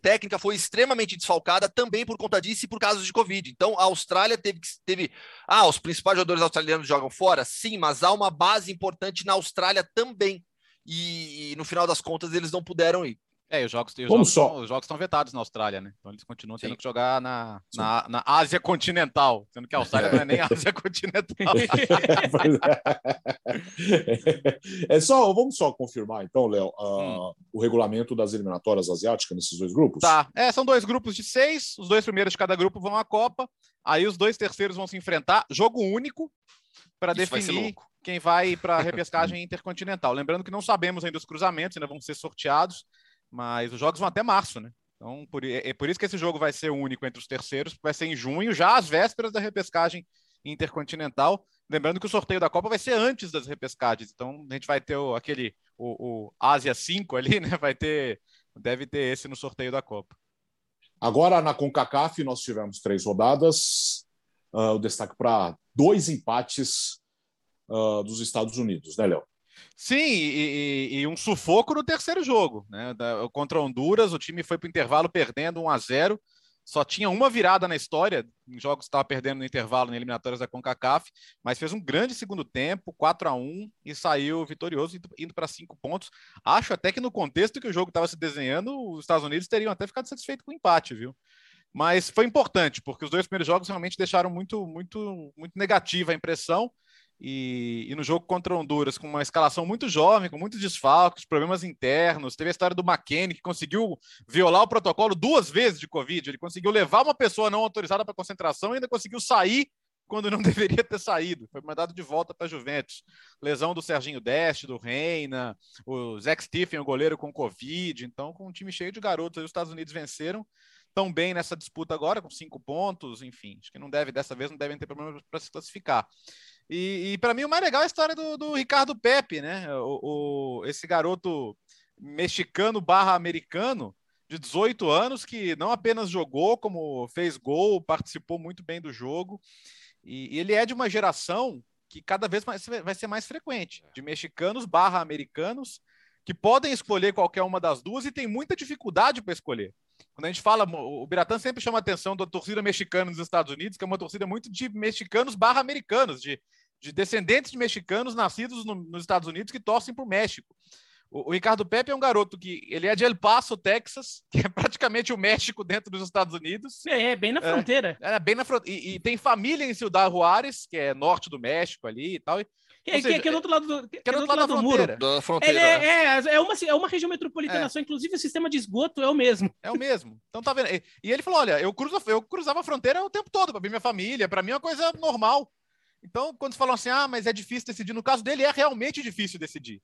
técnica foi extremamente desfalcada também por conta disso e por casos de Covid. Então, a Austrália teve. Teve, ah, os principais jogadores australianos jogam fora? Sim, mas há uma base importante na Austrália também. E, e no final das contas, eles não puderam ir. É, os jogos, os jogos, só? os jogos estão vetados na Austrália, né? Então eles continuam tendo Sim. que jogar na, na, na, Ásia continental, sendo que a Austrália não é nem Ásia continental. é só, vamos só confirmar então, Léo, uh, hum. o regulamento das eliminatórias asiáticas nesses dois grupos? Tá, é, são dois grupos de seis, os dois primeiros de cada grupo vão à Copa, aí os dois terceiros vão se enfrentar, jogo único, para definir quem vai para a repescagem intercontinental. Lembrando que não sabemos ainda os cruzamentos, ainda vão ser sorteados, mas os jogos vão até março, né? Então, por, é, é por isso que esse jogo vai ser único entre os terceiros, vai ser em junho, já às vésperas da repescagem intercontinental. Lembrando que o sorteio da Copa vai ser antes das repescagens, então a gente vai ter o, aquele o, o Ásia 5 ali, né? Vai ter, deve ter esse no sorteio da Copa. Agora na CONCACAF nós tivemos três rodadas. Uh, o destaque para dois empates uh, dos Estados Unidos, né, Léo? Sim, e, e, e, um sufoco no terceiro jogo. Né? Da, contra Honduras, o time foi para o intervalo perdendo 1 a 0 só tinha uma virada na história, em jogos que estava perdendo no intervalo, em eliminatórias da CONCACAF, mas fez um grande segundo tempo, 4 a 1 e saiu vitorioso, indo, para cinco pontos. Acho até que no contexto que o jogo estava se desenhando, os Estados Unidos teriam até ficado satisfeitos com o empate, viu? Mas foi importante, porque os dois primeiros jogos realmente deixaram muito, muito, muito negativa a impressão. E, e, no jogo contra Honduras, com uma escalação muito jovem, com muitos desfalques, problemas internos, teve a história do McKenny, que conseguiu violar o protocolo duas vezes de Covid. Ele conseguiu levar uma pessoa não autorizada para concentração e ainda conseguiu sair quando não deveria ter saído. Foi mandado de volta para a Juventus. Lesão do Serginho Deste, do Reina, o Zach Stephen, o goleiro com Covid. Então, com um time cheio de garotos, os Estados Unidos venceram tão bem nessa disputa agora, com cinco pontos, enfim. Acho que não deve, dessa vez, não devem ter problema para se classificar. E, e para mim o mais legal é a história do, do Ricardo Pepe, né? O, o, esse garoto mexicano barra americano de 18 anos que não apenas jogou, como fez gol, participou muito bem do jogo. E, e ele é de uma geração que cada vez mais vai ser mais frequente, de mexicanos barra americanos que podem escolher qualquer uma das duas e tem muita dificuldade para escolher. Quando a gente fala, o Biratã sempre chama a atenção da torcida mexicana nos Estados Unidos, que é uma torcida muito de mexicanos barra americanos, de, de descendentes de mexicanos nascidos no, nos Estados Unidos que torcem para o México. O Ricardo Pepe é um garoto que ele é de El Paso, Texas, que é praticamente o México dentro dos Estados Unidos. É, é bem na fronteira. É, é bem na fronteira. E, e, tem família em Ciudad Juárez, que é norte do México ali e tal. E, que, seja, que, é do outro lado do, que, que é do outro lado, lado do muro. Da fronteira. É, é, é, uma, é uma região metropolitana é. só, inclusive o sistema de esgoto é o mesmo. É o mesmo. Então tá vendo? E, e ele falou: olha, eu, cruzo, eu cruzava a fronteira o tempo todo para ver minha família, para mim é uma coisa normal. Então, quando falam assim, ah, mas é difícil decidir, no caso dele é realmente difícil decidir.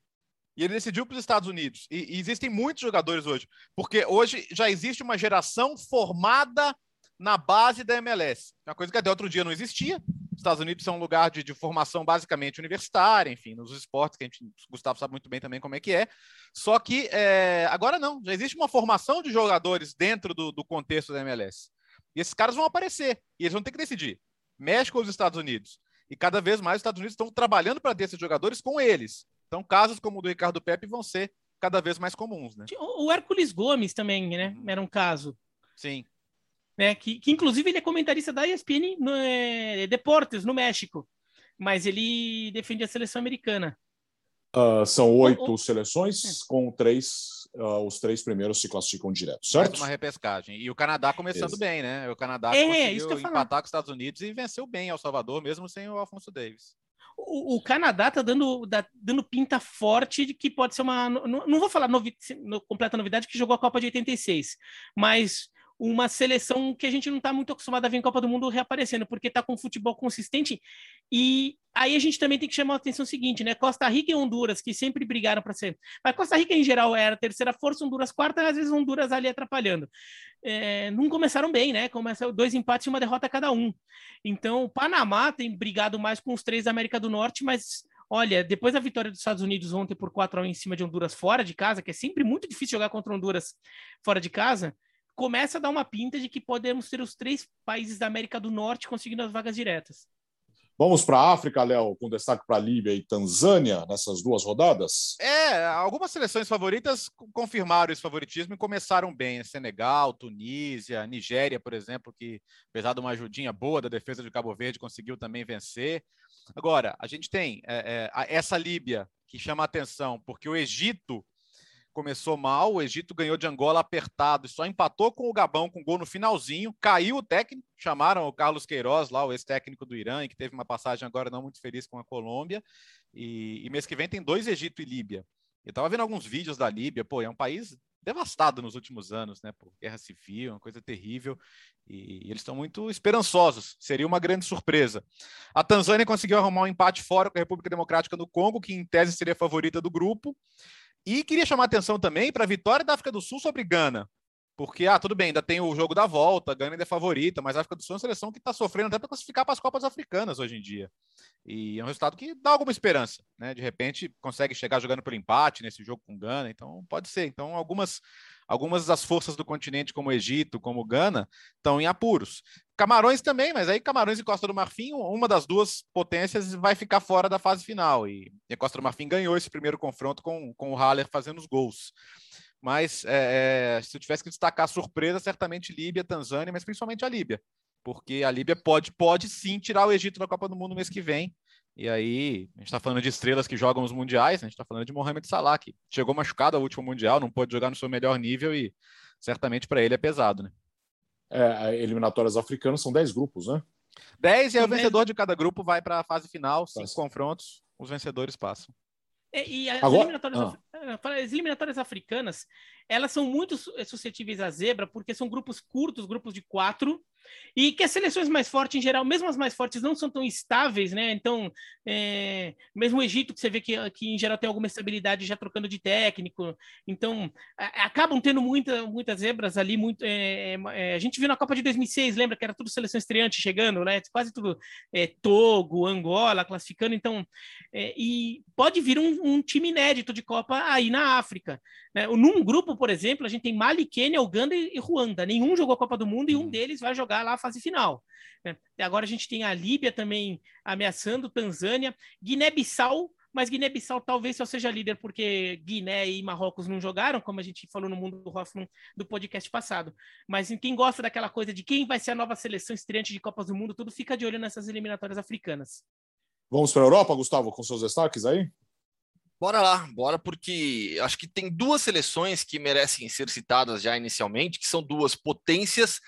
E ele decidiu para os Estados Unidos. E, e, existem muitos jogadores hoje, porque hoje já existe uma geração formada na base da MLS. Uma coisa que até outro dia não existia. Estados Unidos são um lugar de, de, formação basicamente universitária, enfim, nos esportes, que a gente, o Gustavo sabe muito bem também como é que é. Só que é, agora não, já existe uma formação de jogadores dentro do, do, contexto da MLS. E esses caras vão aparecer, e eles vão ter que decidir: México ou os Estados Unidos? E cada vez mais os Estados Unidos estão trabalhando para ter esses jogadores com eles. Então, casos como o do Ricardo Pepe vão ser cada vez mais comuns. Né? O Hércules Gomes também, né? Uhum. Era um caso. Sim né? Que, que inclusive ele é comentarista da ESPN no, é, Deportes, no México, mas ele defende a seleção americana. Uh, são oito seleções, é. com três, uh, os três primeiros se classificam direto, certo? Mais uma repescagem. E o Canadá começando bem, né? O Canadá é, conseguiu empatar com os Estados Unidos e venceu bem El Salvador, mesmo sem o Alfonso Davis. O, o Canadá tá dando, dando pinta forte de que pode ser uma. Não, não vou falar novi, no, completa novidade, que jogou a Copa de 86, mas uma seleção que a gente não está muito acostumado a ver em Copa do Mundo reaparecendo, porque está com futebol consistente. E aí a gente também tem que chamar a atenção seguinte, né? Costa Rica e Honduras, que sempre brigaram para ser. Mas Costa Rica, em geral, era a terceira força, Honduras quarta, às vezes Honduras ali atrapalhando. É, não começaram bem, né? Começam dois empates e uma derrota cada um. Então, o Panamá tem brigado mais com os três da América do Norte, mas Olha, depois da vitória dos Estados Unidos ontem por 4 a 1 em cima de Honduras fora de casa, que é sempre muito difícil jogar contra Honduras fora de casa, começa a dar uma pinta de que podemos ter os três países da América do Norte conseguindo as vagas diretas. Vamos para a África, Léo, com destaque para Líbia e Tanzânia nessas duas rodadas? É, algumas seleções favoritas confirmaram esse favoritismo e começaram bem. Senegal, Tunísia, Nigéria, por exemplo, que apesar de uma ajudinha boa da defesa de Cabo Verde, conseguiu também vencer. Agora, a gente tem é, é, essa Líbia que chama a atenção, porque o Egito começou mal, o Egito ganhou de Angola apertado e só empatou com o Gabão com gol no finalzinho, caiu o técnico, chamaram o Carlos Queiroz lá, o ex-técnico do Irã, que teve uma passagem agora não muito feliz com a Colômbia, e, e mês que vem tem dois Egito e Líbia. Eu estava vendo alguns vídeos da Líbia, pô, é um país devastado nos últimos anos, né? Por guerra civil, uma coisa terrível. E eles estão muito esperançosos. Seria uma grande surpresa. A Tanzânia conseguiu arrumar um empate fora com a República Democrática do Congo, que em tese seria a favorita do grupo. E queria chamar atenção também para a vitória da África do Sul sobre Gana. Porque, ah, tudo bem, ainda tem o jogo da volta, Gana ainda é favorita, mas a África do Sul é uma seleção que está sofrendo até para classificar para as Copas Africanas hoje em dia. E é um resultado que dá alguma esperança, né? De repente consegue chegar jogando pelo empate nesse jogo com Gana, então pode ser. Então, algumas, algumas das forças do continente, como o Egito, como Gana, estão em apuros. Camarões também, mas aí Camarões e Costa do Marfim, uma das duas potências vai ficar fora da fase final. E, a Costa do Marfim ganhou esse primeiro confronto com, com o Haller fazendo os gols. Mas é, é, se eu tivesse que destacar a surpresa, certamente Líbia, Tanzânia, mas principalmente a Líbia. Porque a Líbia pode, pode sim tirar o Egito da Copa do Mundo no mês que vem. E aí, a gente está falando de estrelas que jogam os mundiais, né? a gente está falando de Mohamed Salah, que chegou machucado ao último mundial, não pode jogar no seu melhor nível e certamente para ele é pesado, né? É, eliminatórias africanas são 10 grupos, né? 10 e aí o vencedor de cada grupo vai para a fase final, cinco confrontos, os vencedores passam. É, e as, Agora, eliminatórias, ah. as eliminatórias africanas, elas são muito suscetíveis à zebra, porque são grupos curtos, grupos de quatro, e que as seleções mais fortes, em geral, mesmo as mais fortes, não são tão estáveis, né? Então, é, mesmo o Egito, que você vê que, que em geral tem alguma estabilidade já trocando de técnico, então a, acabam tendo muita, muitas zebras ali. Muito, é, é, a gente viu na Copa de 2006, lembra que era tudo seleção estreante chegando, né? Quase tudo é, Togo, Angola classificando, então. É, e pode vir um, um, time inédito de Copa aí na África. Né? Num grupo, por exemplo, a gente tem Mali, Quênia, Uganda e Ruanda. Nenhum jogou a Copa do Mundo e um uhum. deles vai jogar lá a fase final. Né? Agora a gente tem a Líbia também ameaçando, Tanzânia, Guiné-Bissau, mas Guiné-Bissau talvez só seja líder porque Guiné e Marrocos não jogaram, como a gente falou no mundo do Hoffman do podcast passado. Mas quem gosta daquela coisa de quem vai ser a nova seleção estreante de Copas do Mundo, tudo fica de olho nessas eliminatórias africanas. Vamos para a Europa, Gustavo, com seus destaques aí? Bora lá, bora, porque acho que tem duas seleções que merecem ser citadas já inicialmente, que são duas potências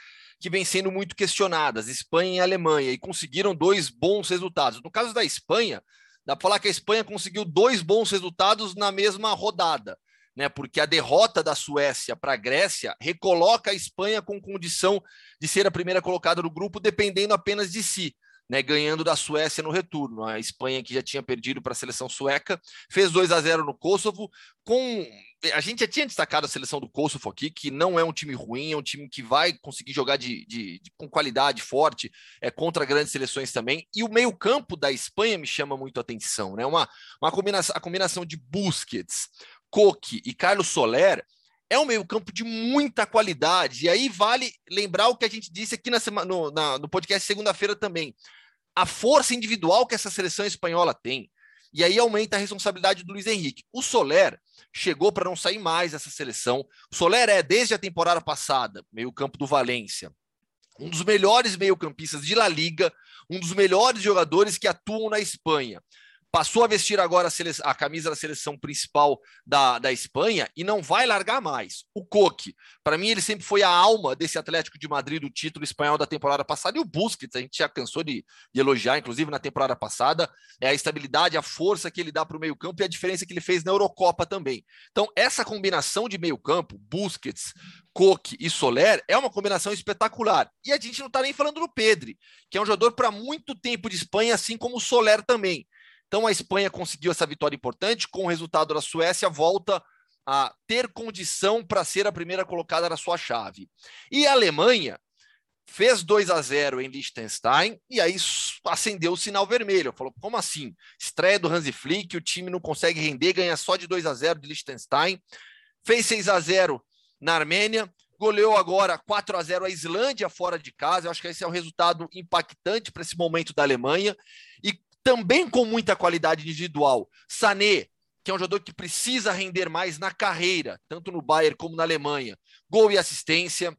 que vêm sendo muito questionadas, Espanha e Alemanha, e conseguiram dois bons resultados. No caso da Espanha, dá para falar que a Espanha conseguiu dois bons resultados na mesma rodada, né? Porque a derrota da Suécia para a Grécia recoloca a Espanha com condição de ser a primeira colocada no grupo, dependendo apenas de si né, ganhando da Suécia no retorno. A Espanha, que já tinha perdido para a seleção sueca, fez 2 a 0 no Kosovo. Com a gente já tinha destacado a seleção do Kosovo aqui, que não é um time ruim, é um time que vai conseguir jogar de, de, de com qualidade forte é, contra grandes seleções também. E o meio-campo da Espanha me chama muito a atenção, né? Uma, uma combinação, a combinação de Busquets, Coque e Carlos Soler é um meio-campo de muita qualidade. E aí vale lembrar o que a gente disse aqui na semana, no, na, no podcast segunda-feira também. A força individual que essa seleção espanhola tem. E aí aumenta a responsabilidade do Luiz Henrique. O Soler chegou para não sair mais dessa seleção. O Soler é, desde a temporada passada, meio-campo do Valência, um dos melhores meio-campistas de La Liga, um dos melhores jogadores que atuam na Espanha passou a vestir agora a, a, camisa da seleção principal da, da Espanha e não vai largar mais. O Coque, para mim, ele sempre foi a alma desse Atlético de Madrid do título espanhol da temporada passada. E o Busquets, a gente já cansou de, de elogiar, inclusive na temporada passada, é a estabilidade, a força que ele dá para o meio-campo e a diferença que ele fez na Eurocopa também. Então, essa combinação de meio-campo, Busquets, Coque e Soler, é uma combinação espetacular. E a gente não está nem falando do Pedri, que é um jogador para muito tempo de Espanha, assim como o Soler também. Então a Espanha conseguiu essa vitória importante, com o resultado da Suécia volta a ter condição para ser a primeira colocada na sua chave. E a Alemanha fez 2 a 0 em Liechtenstein e aí acendeu o sinal vermelho. Falou: como assim? Estreia do Hansi Flick, o time não consegue render, ganha só de 2 a 0 de Liechtenstein. Fez 6 a 0 na Armênia, goleou agora 4 a 0 a Islândia fora de casa. Eu acho que esse é um resultado impactante para esse momento da Alemanha. E também com muita qualidade individual. Sané, que é um jogador que precisa render mais na carreira, tanto no Bayern como na Alemanha. Gol e assistência.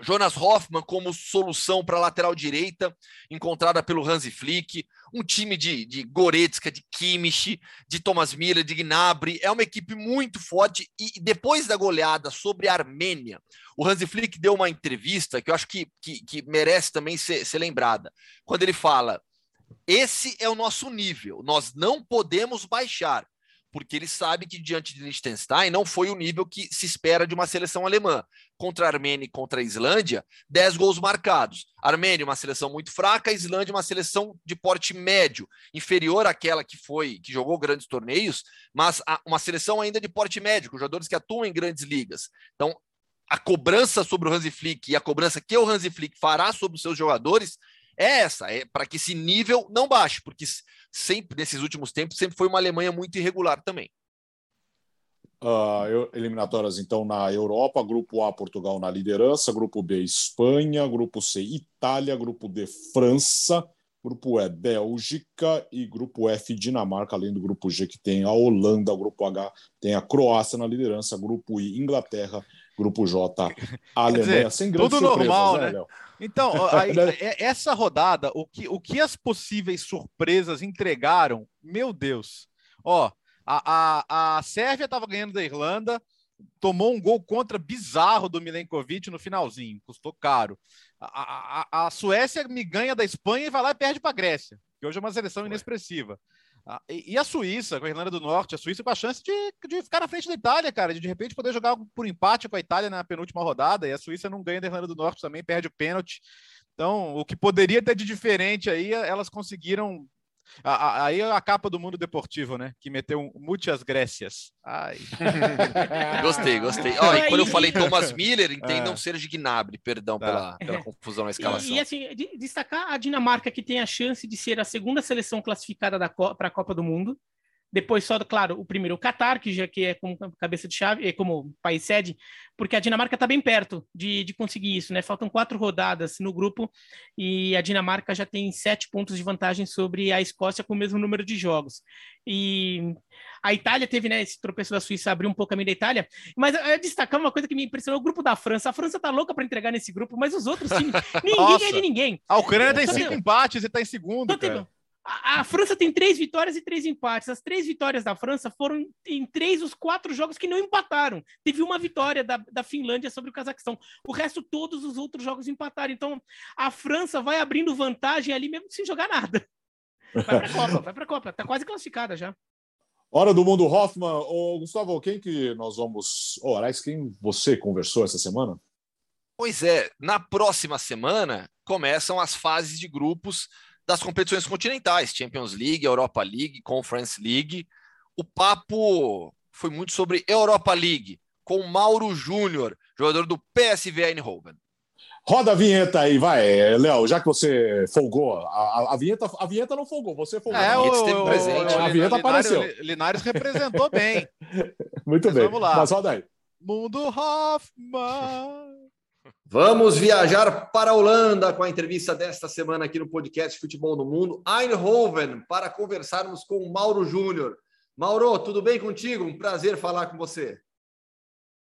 Jonas Hoffmann como solução para a lateral direita, encontrada pelo Hansi Flick. Um time de, de Goretzka, de Kimmich, de Thomas Miller, de Gnabry. É uma equipe muito forte. E depois da goleada sobre a Armênia, o Hansi Flick deu uma entrevista que eu acho que, que, que merece também ser, ser lembrada. Quando ele fala esse é o nosso nível. Nós não podemos baixar. porque ele sabe que diante de Liechtenstein não foi o nível que se espera de uma seleção alemã. Contra a Armênia e contra a Islândia, 10 gols marcados. Armênia, uma seleção muito fraca, a Islândia, uma seleção de porte médio, inferior àquela que foi, que jogou grandes torneios, mas uma seleção ainda de porte médio, com jogadores que atuam em grandes ligas. Então, a cobrança sobre o Hansi Flick e a cobrança que o Hansi Flick fará sobre os seus jogadores é essa, é para que esse nível não baixe, porque sempre, nesses últimos tempos, sempre foi uma Alemanha muito irregular também. Uh, eliminatórias, então, na Europa, grupo A, Portugal na liderança, grupo B, Espanha, grupo C, Itália, grupo D, França, grupo E, Bélgica e grupo F, Dinamarca, além do grupo G, que tem a Holanda, grupo H, tem a Croácia na liderança, grupo I, Inglaterra, grupo J, Alemanha, dizer, sem grandes tudo normal, né? né? Então, aí, é, essa rodada, o que, o que as possíveis surpresas entregaram, meu Deus. Ó, a, a, a Sérvia estava ganhando da Irlanda, tomou um gol contra bizarro do Milenkovic no finalzinho, custou caro. A, a, a Suécia me ganha da Espanha e vai lá e perde para a Grécia, que hoje é uma seleção inexpressiva. E a Suíça, com a Irlanda do Norte, a Suíça com a chance de, de ficar na frente da Itália, cara, de de repente poder jogar por empate com a Itália na penúltima rodada, e a Suíça não ganha da Irlanda do Norte também, perde o pênalti. Então, o que poderia ter de diferente aí, elas conseguiram Aí a capa do mundo deportivo, né? Que meteu muitas Grécias. Ai. gostei, gostei. Oh, e quando eu falei Thomas Miller, entendam é. ser Gnabry, perdão tá. pela, pela confusão na escalação. E, e assim, destacar a Dinamarca, que tem a chance de ser a segunda seleção classificada para a Copa do Mundo. Depois só, claro, o primeiro o Qatar, que já que é como cabeça de chave, é como país sede, porque a Dinamarca está bem perto de, de conseguir isso, né? Faltam quatro rodadas no grupo e a Dinamarca já tem sete pontos de vantagem sobre a Escócia com o mesmo número de jogos. E a Itália teve, né, esse tropeço da Suíça abriu um pouco a caminho da Itália, mas eu destacar uma coisa que me impressionou, o grupo da França. A França tá louca para entregar nesse grupo, mas os outros times, ninguém é de ninguém. A Ucrânia tem cinco empates e tá em segundo, então, cara. A, a, França tem três vitórias e três empates. As três vitórias da França foram em três dos quatro jogos que não empataram. Teve uma vitória da, da Finlândia sobre o Cazaquistão. O resto, todos os outros jogos empataram. Então, a França vai abrindo vantagem ali mesmo sem jogar nada. Vai para a Copa, vai para a Copa. Está quase classificada já. Hora do Mundo Hoffman. Ô, Gustavo, quem que nós vamos... Oh, aliás, quem você conversou essa semana? Pois é, na próxima semana começam as fases de grupos das competições continentais, Champions League, Europa League, Conference League. O papo foi muito sobre Europa League, com Mauro Júnior, jogador do PSV Eindhoven. Roda a vinheta aí, vai, Léo, já que você folgou, a, a, vinheta, a vinheta não folgou, você folgou. É, o, o, presente. a vinheta Linares, apareceu. Linares representou bem. Muito Mas bem, vamos lá. mas roda aí. Mundo Hoffman. Vamos viajar para a Holanda com a entrevista desta semana aqui no podcast Futebol no Mundo, Eindhoven, para conversarmos com o Mauro Júnior. Mauro, tudo bem contigo? Um prazer falar com você.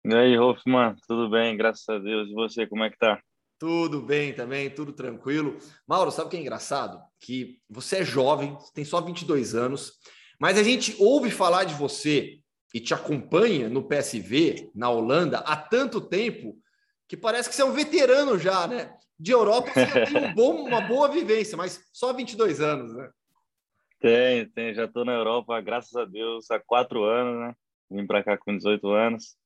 E aí, Hoffman, tudo bem? Graças a Deus. E você, como é que tá? Tudo bem também, tudo tranquilo. Mauro, sabe o que é engraçado? Que você é jovem, tem só 22 anos, mas a gente ouve falar de você e te acompanha no PSV, na Holanda, há tanto tempo que parece que você é um veterano já, né? De Europa você já tem um bom, uma boa vivência, mas só 22 anos, né? Tem, tem. Já estou na Europa, graças a Deus, há quatro anos, né? Vim para cá com 18 anos.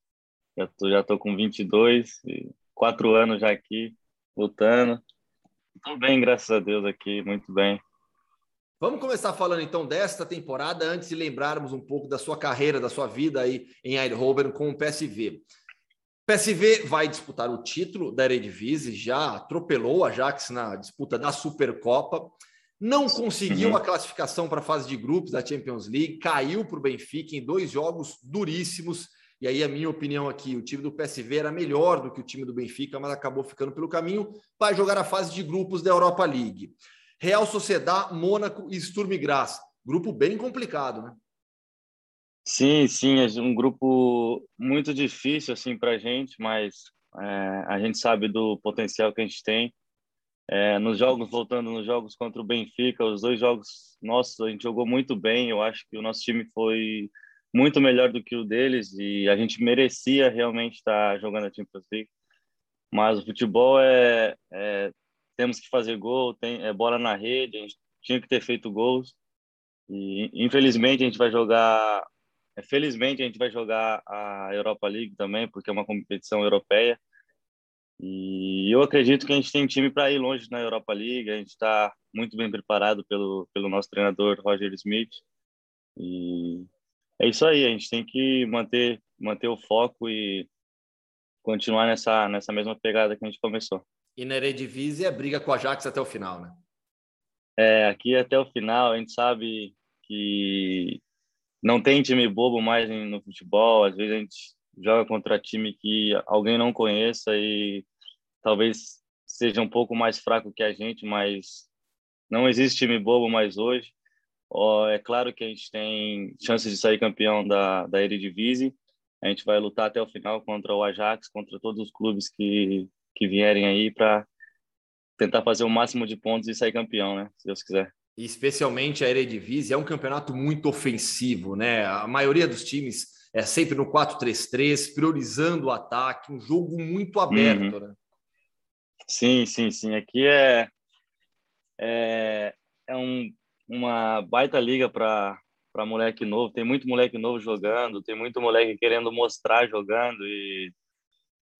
Já tô, já tô com 22, e quatro anos já aqui, lutando. Estou bem, graças a Deus, aqui, muito bem. Vamos começar falando então desta temporada, antes de lembrarmos um pouco da sua carreira, da sua vida aí em Eindhoven com o PSV. PSV vai disputar o título da Eredivisie, já atropelou a Ajax na disputa da Supercopa, não conseguiu uhum. a classificação para a fase de grupos da Champions League, caiu para o Benfica em dois jogos duríssimos. E aí, a minha opinião aqui, o time do PSV era melhor do que o time do Benfica, mas acabou ficando pelo caminho. Vai jogar a fase de grupos da Europa League. Real Sociedad, Mônaco e Sturm Graz. Grupo bem complicado, né? Sim, sim, é um grupo muito difícil assim para a gente, mas é, a gente sabe do potencial que a gente tem. É, nos jogos, voltando nos jogos contra o Benfica, os dois jogos nossos, a gente jogou muito bem. Eu acho que o nosso time foi muito melhor do que o deles e a gente merecia realmente estar jogando a Champions League. Mas o futebol é, é temos que fazer gol, tem é bola na rede, a gente tinha que ter feito gols. E infelizmente a gente vai jogar felizmente a gente vai jogar a Europa League também, porque é uma competição europeia. E eu acredito que a gente tem time para ir longe na Europa League. A gente está muito bem preparado pelo, pelo nosso treinador Roger Smith. E é isso aí. A gente tem que manter manter o foco e continuar nessa nessa mesma pegada que a gente começou. E na Eredivisie é briga com a Ajax até o final, né? É, aqui até o final a gente sabe que não tem time bobo mais no futebol. Às vezes a gente joga contra time que alguém não conheça e talvez seja um pouco mais fraco que a gente, mas não existe time bobo mais hoje. É claro que a gente tem chances de sair campeão da, da Eredivisie. A gente vai lutar até o final contra o Ajax, contra todos os clubes que, que vierem aí para tentar fazer o máximo de pontos e sair campeão, né? Se Deus quiser. Especialmente a Eredivisie é um campeonato muito ofensivo, né? A maioria dos times é sempre no 4-3-3, priorizando o ataque, um jogo muito aberto, uhum. né? Sim, sim, sim. Aqui é é, é um, uma baita liga para para moleque novo. Tem muito moleque novo jogando, tem muito moleque querendo mostrar jogando e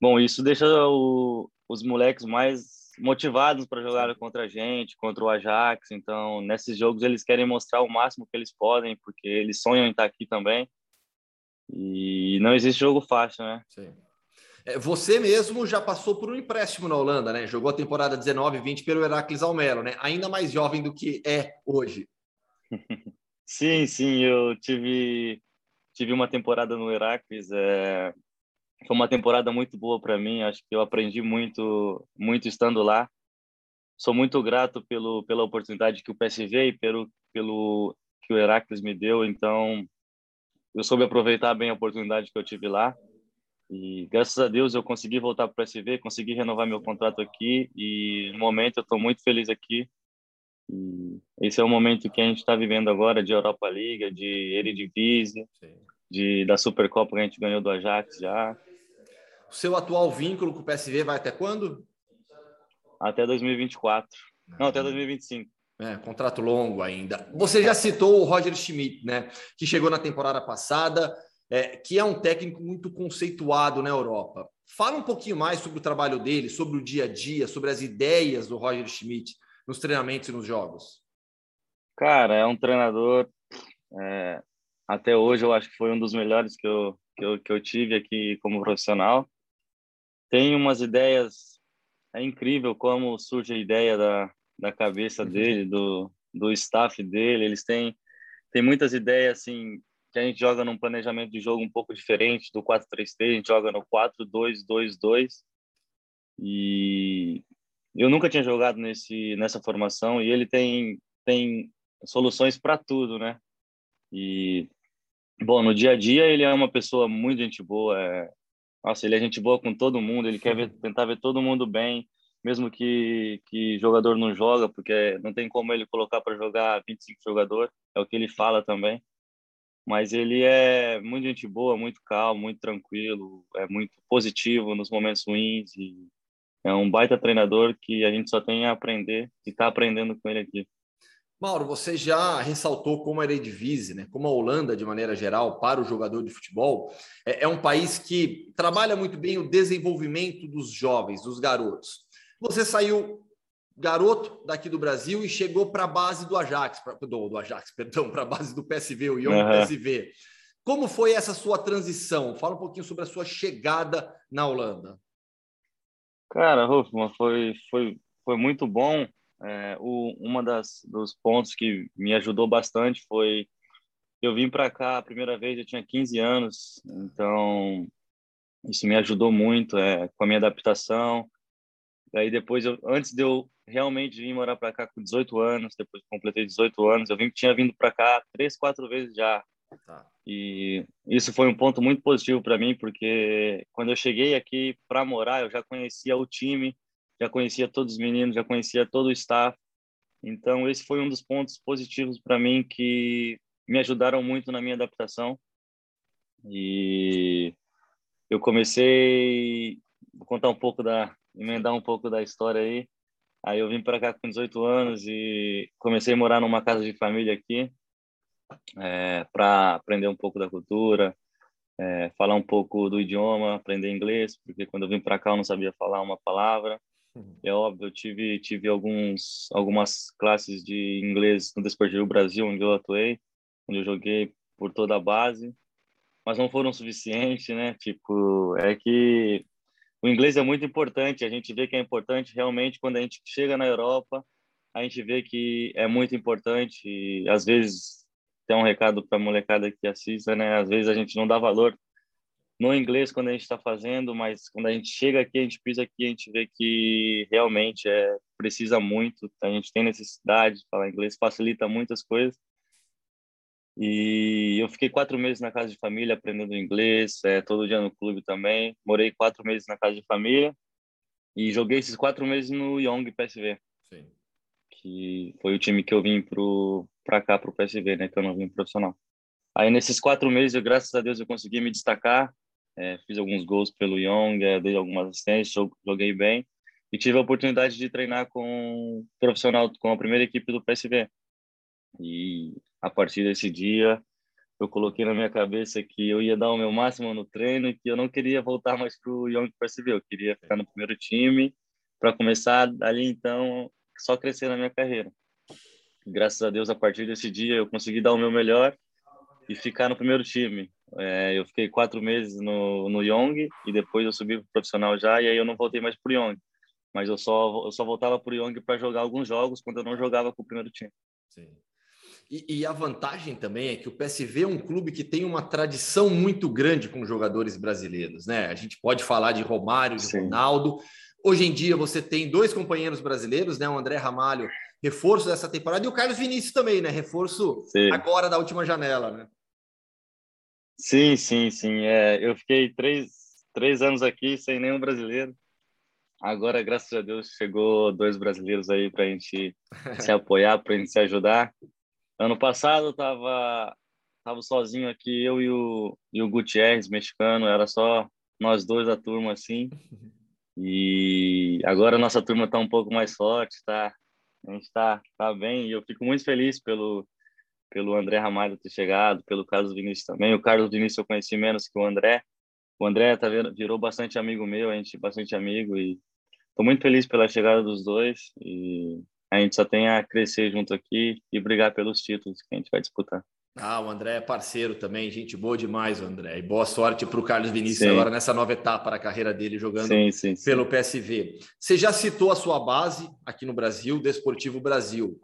bom, isso deixa o, os moleques mais motivados para jogar contra a gente, contra o Ajax. Então, nesses jogos eles querem mostrar o máximo que eles podem, porque eles sonham em estar aqui também. E não existe jogo fácil, né? Sim. É, você mesmo já passou por um empréstimo na Holanda, né? Jogou a temporada 19 20 pelo Heracles Almelo, né? Ainda mais jovem do que é hoje. sim, sim, eu tive tive uma temporada no Heracles, é, foi uma temporada muito boa para mim. Acho que eu aprendi muito, muito estando lá. Sou muito grato pelo pela oportunidade que o PSV e pelo pelo que o Heracles me deu. Então, eu soube aproveitar bem a oportunidade que eu tive lá. E graças a Deus eu consegui voltar para o PSV, consegui renovar meu contrato aqui e no momento eu estou muito feliz aqui. E esse é o momento que a gente está vivendo agora de Europa Liga, de Eredivisie, de da Supercopa que a gente ganhou do Ajax já. O seu atual vínculo com o PSV vai até quando? Até 2024. Não, até 2025. É, contrato longo ainda. Você já citou o Roger Schmidt, né? Que chegou na temporada passada, é, que é um técnico muito conceituado na Europa. Fala um pouquinho mais sobre o trabalho dele, sobre o dia a dia, sobre as ideias do Roger Schmidt nos treinamentos e nos jogos. Cara, é um treinador. É, até hoje eu acho que foi um dos melhores que eu, que eu, que eu tive aqui como profissional tem umas ideias. É incrível como surge a ideia da, da cabeça uhum. dele, do, do staff dele. Eles têm, têm muitas ideias assim que a gente joga num planejamento de jogo um pouco diferente do 4-3-3, a gente joga no 4-2-2-2. E eu nunca tinha jogado nesse nessa formação e ele tem tem soluções para tudo, né? E bom, no dia a dia ele é uma pessoa muito gente boa, é, nossa, ele é gente boa com todo mundo, ele quer ver, tentar ver todo mundo bem, mesmo que, que jogador não joga, porque não tem como ele colocar para jogar 25 jogadores, é o que ele fala também. Mas ele é muito gente boa, muito calmo, muito tranquilo, é muito positivo nos momentos ruins e é um baita treinador que a gente só tem a aprender e está aprendendo com ele aqui. Mauro, você já ressaltou como a Eredivisie, né, como a Holanda, de maneira geral, para o jogador de futebol, é, é um país que trabalha muito bem o desenvolvimento dos jovens, dos garotos. Você saiu garoto daqui do Brasil e chegou para a base do Ajax, pra, do, do, Ajax, perdão, para a base do PSV, o Young uhum. PSV. Como foi essa sua transição? Fala um pouquinho sobre a sua chegada na Holanda. Cara, Hoffman, foi, foi, foi muito bom é, o, uma das dos pontos que me ajudou bastante foi eu vim para cá a primeira vez eu tinha 15 anos, então isso me ajudou muito é, com a minha adaptação. Daí depois eu, antes de eu realmente vir morar para cá com 18 anos, depois completei 18 anos, eu vim, tinha vindo para cá três, quatro vezes já. Tá. E isso foi um ponto muito positivo para mim, porque quando eu cheguei aqui para morar, eu já conhecia o time, já conhecia todos os meninos, já conhecia todo o staff. Então, esse foi um dos pontos positivos para mim que me ajudaram muito na minha adaptação. E eu comecei, vou contar um pouco da, emendar um pouco da história aí. Aí eu vim para cá com 18 anos e comecei a morar numa casa de família aqui. é, para aprender um pouco da cultura, é, falar um pouco do idioma, aprender inglês, porque quando eu vim para cá eu não sabia falar uma palavra. É óbvio, eu tive, tive alguns, algumas classes de inglês no Desportivo Brasil, onde eu atuei, onde eu joguei por toda a base, mas não foram suficientes, né? Tipo, é que o inglês é muito importante, a gente vê que é importante realmente quando a gente chega na Europa, a gente vê que é muito importante e às vezes tem um recado para a molecada que assista, né? Às vezes a gente não dá valor no inglês quando a gente está fazendo, mas quando a gente chega aqui, a gente pisa aqui, a gente vê que realmente é precisa muito, a gente tem necessidade de falar inglês, facilita muitas coisas. E eu fiquei quatro meses na casa de família aprendendo inglês, é, todo dia no clube também. Morei quatro meses na casa de família e joguei esses quatro meses no Young PSV, Sim. que foi o time que eu vim para cá, para o PSV, né, que eu não vim profissional. Aí nesses quatro meses, eu, graças a Deus, eu consegui me destacar, é, fiz alguns gols pelo Young, é, dei algumas assistências, joguei bem e tive a oportunidade de treinar com um profissional, com a primeira equipe do PSV. E a partir desse dia, eu coloquei na minha cabeça que eu ia dar o meu máximo no treino que eu não queria voltar mais para o Young PSV, eu queria ficar no primeiro time para começar ali então só crescer na minha carreira. Graças a Deus, a partir desse dia, eu consegui dar o meu melhor e ficar no primeiro time. É, eu fiquei quatro meses no, no Young e depois eu subi para o profissional já e aí eu não voltei mais para o Young. Mas eu só, eu só voltava para o Young para jogar alguns jogos quando eu não jogava com o primeiro time. Sim. E, e, a vantagem também é que o PSV é um clube que tem uma tradição muito grande com jogadores brasileiros, né? A gente pode falar de Romário, de Sim. Ronaldo. Hoje em dia você tem dois companheiros brasileiros, né? O André Ramalho, reforço dessa temporada, e o Carlos Vinícius também, né? Reforço sim. agora da última janela, né? Sim, sim, sim. É, eu fiquei três, três anos aqui sem nenhum brasileiro. Agora, graças a Deus, chegou dois brasileiros aí para a gente se apoiar, para a gente se ajudar. Ano passado eu tava, tava sozinho aqui, eu e o, e o Gutierrez, mexicano, era só nós dois da turma, assim. E agora a nossa turma tá um pouco mais forte, tá? A gente tá, tá bem e eu fico muito feliz pelo, pelo André Ramalho ter chegado, pelo Carlos Vinícius também. O Carlos Vinícius eu conheci menos que o André. O André tá vendo, virou bastante amigo meu, a gente bastante amigo e tô muito feliz pela chegada dos dois e a gente só tem a crescer junto aqui e brigar pelos títulos que a gente vai disputar. Ah, o André é parceiro também, gente boa demais, o André. E boa sorte para o Carlos Vinícius sim. agora nessa nova etapa da carreira dele, jogando sim, sim, pelo PSV. Você já citou a sua base aqui no Brasil, Desportivo Brasil.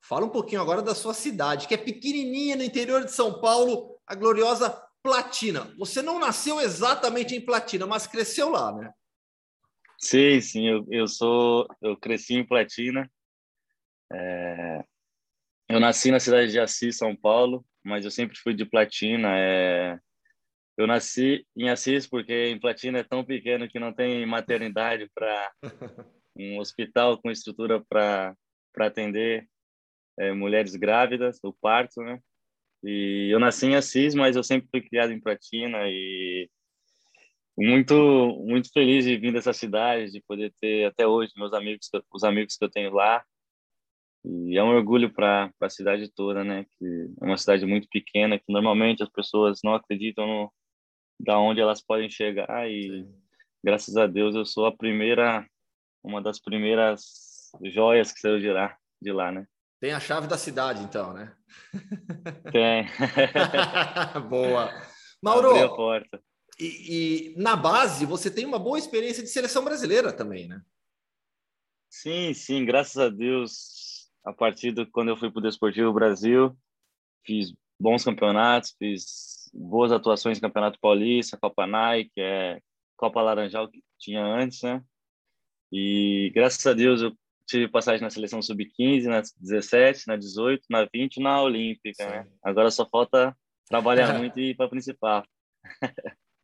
Fala um pouquinho agora da sua cidade, que é pequenininha no interior de São Paulo, a gloriosa Platina. Você não nasceu exatamente em Platina, mas cresceu lá, né? Sim, sim, eu, eu sou, eu cresci em Platina, é, eu nasci na cidade de Assis, São Paulo, mas eu sempre fui de Platina. É, eu nasci em Assis porque em Platina é tão pequeno que não tem maternidade para um hospital com estrutura para atender é, mulheres grávidas, o parto, né? E eu nasci em Assis, mas eu sempre fui criado em Platina e muito muito feliz de vir dessa cidade, de poder ter até hoje meus amigos, os amigos que eu tenho lá, e é um orgulho para a cidade toda, né? Que é uma cidade muito pequena, que normalmente as pessoas não acreditam no, da onde elas podem chegar e Sim. graças a Deus eu sou a primeira, uma das primeiras joias que saiu de lá, de lá, né? Tem a chave da cidade, então, né? Tem. Boa. Mauro, a porta. E, e na base você tem uma boa experiência de seleção brasileira também, né? Sim, sim, graças a Deus a partir de quando eu fui para o Desportivo Brasil, fiz bons campeonatos, fiz boas atuações no Campeonato Paulista, Copa Nike, é, Copa Laranjal que tinha antes, né? E graças a Deus eu tive passagem na seleção sub-15, na 17, na 18, na 20 na Olímpica, né? Agora só falta trabalhar muito e ir para a principal.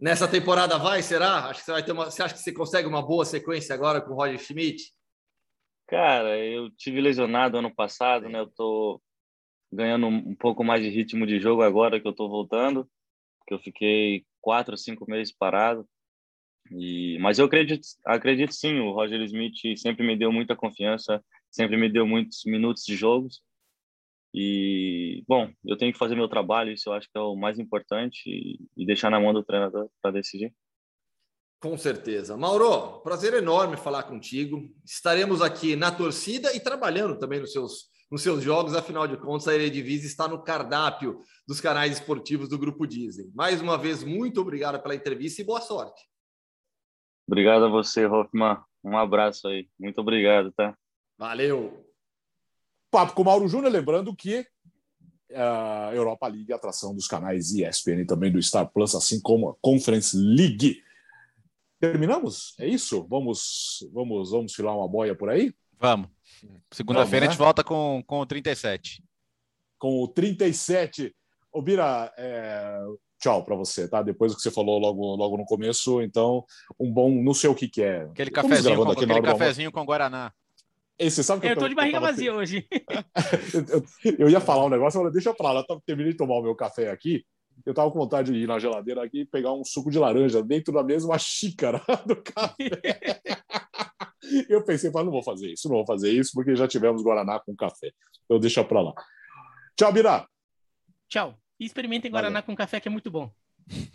Nessa temporada vai, será? Acho que você vai ter uma, você acha que você consegue uma boa sequência agora com o Roger Schmidt? Cara, eu tive lesionado ano passado, né? Eu tô ganhando um pouco mais de ritmo de jogo agora que eu tô voltando, porque eu fiquei quatro, cinco meses parado. E, mas eu acredito, acredito sim, o Roger Smith sempre me deu muita confiança, sempre me deu muitos minutos de jogos. E, bom, eu tenho que fazer meu trabalho, isso eu acho que é o mais importante, e, e deixar na mão do treinador para decidir. Com certeza. Mauro, prazer enorme falar contigo. Estaremos aqui na torcida e trabalhando também nos seus, nos seus jogos, afinal de contas, a Eredivisie está no cardápio dos canais esportivos do Grupo Disney. Mais uma vez, muito obrigado pela entrevista e boa sorte. Obrigado a você, Hoffman. Um abraço aí. Muito obrigado, tá? Valeu. Papo com o Mauro Júnior, lembrando que a Europa League é atração dos canais ESPN e também do Star Plus, assim como a Conference League. Terminamos? É isso? Vamos, vamos, vamos filar uma boia por aí? Vamos. Segunda-feira né? a gente volta com, com o 37. Com o 37. Ô, Bira, é... tchau para você, tá? Depois do que você falou logo, logo no começo, então, um bom, não sei o que, que é. Aquele cafezinho, com, aquele cafezinho com Guaraná. Esse, sabe que eu, eu tô de barriga vazia hoje. eu, eu, ia falar um negócio, eu deixa eu falar. Eu terminei de tomar o meu café aqui. Eu tava com vontade de ir na geladeira aqui e pegar um suco de laranja dentro da mesma xícara do café. eu pensei, não vou fazer isso, não vou fazer isso, porque já tivemos Guaraná com café. Então deixa para lá. Tchau, Birá. Tchau. E experimentem Guaraná Valeu. com café, que é muito bom.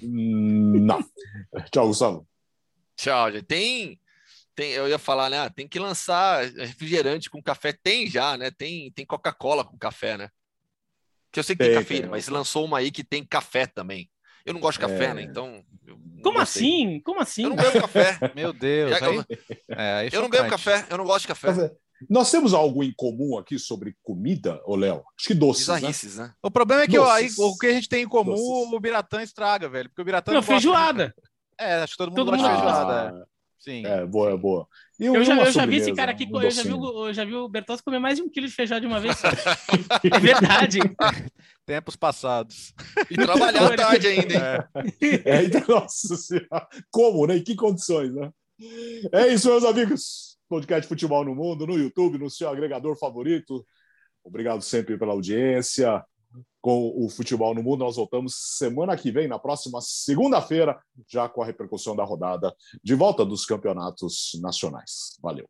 Hum, não. Tchau, Gustavo. Tchau, gente. Tem tem, eu ia falar, né? Ah, tem que lançar refrigerante com café. Tem já, né? Tem, tem Coca-Cola com café, né? Que eu sei que tem, tem cafeína, tem. mas lançou uma aí que tem café também. Eu não gosto de café, é... né? Então. Como assim? Como assim? Eu não bebo café. Meu Deus. Aí... Eu, é, eu não bebo café, eu não gosto de café. Nós temos algo em comum aqui sobre comida, ô Léo? Acho que doces. Bizarrices, né? né? O problema é que ó, aí, o que a gente tem em comum, doces. o Biratã estraga, velho. Porque o Biratã. Não, feijoada. É, acho que todo mundo todo gosta de feijoada. É. Sim. É, boa, boa. E eu, já, eu já vi esse cara aqui, um eu, já vi, eu já vi o Bertozzi comer mais de um quilo de feijão de uma vez é verdade. Tempos passados. E trabalhar à tarde ainda, hein? É. é, então, nossa senhora. Como, né? Em que condições, né? É isso, meus amigos. Podcast Futebol no Mundo, no YouTube, no seu agregador favorito. Obrigado sempre pela audiência com o futebol no mundo. Nós voltamos semana que vem, na próxima segunda-feira, já com a repercussão da rodada de volta dos campeonatos nacionais. Valeu.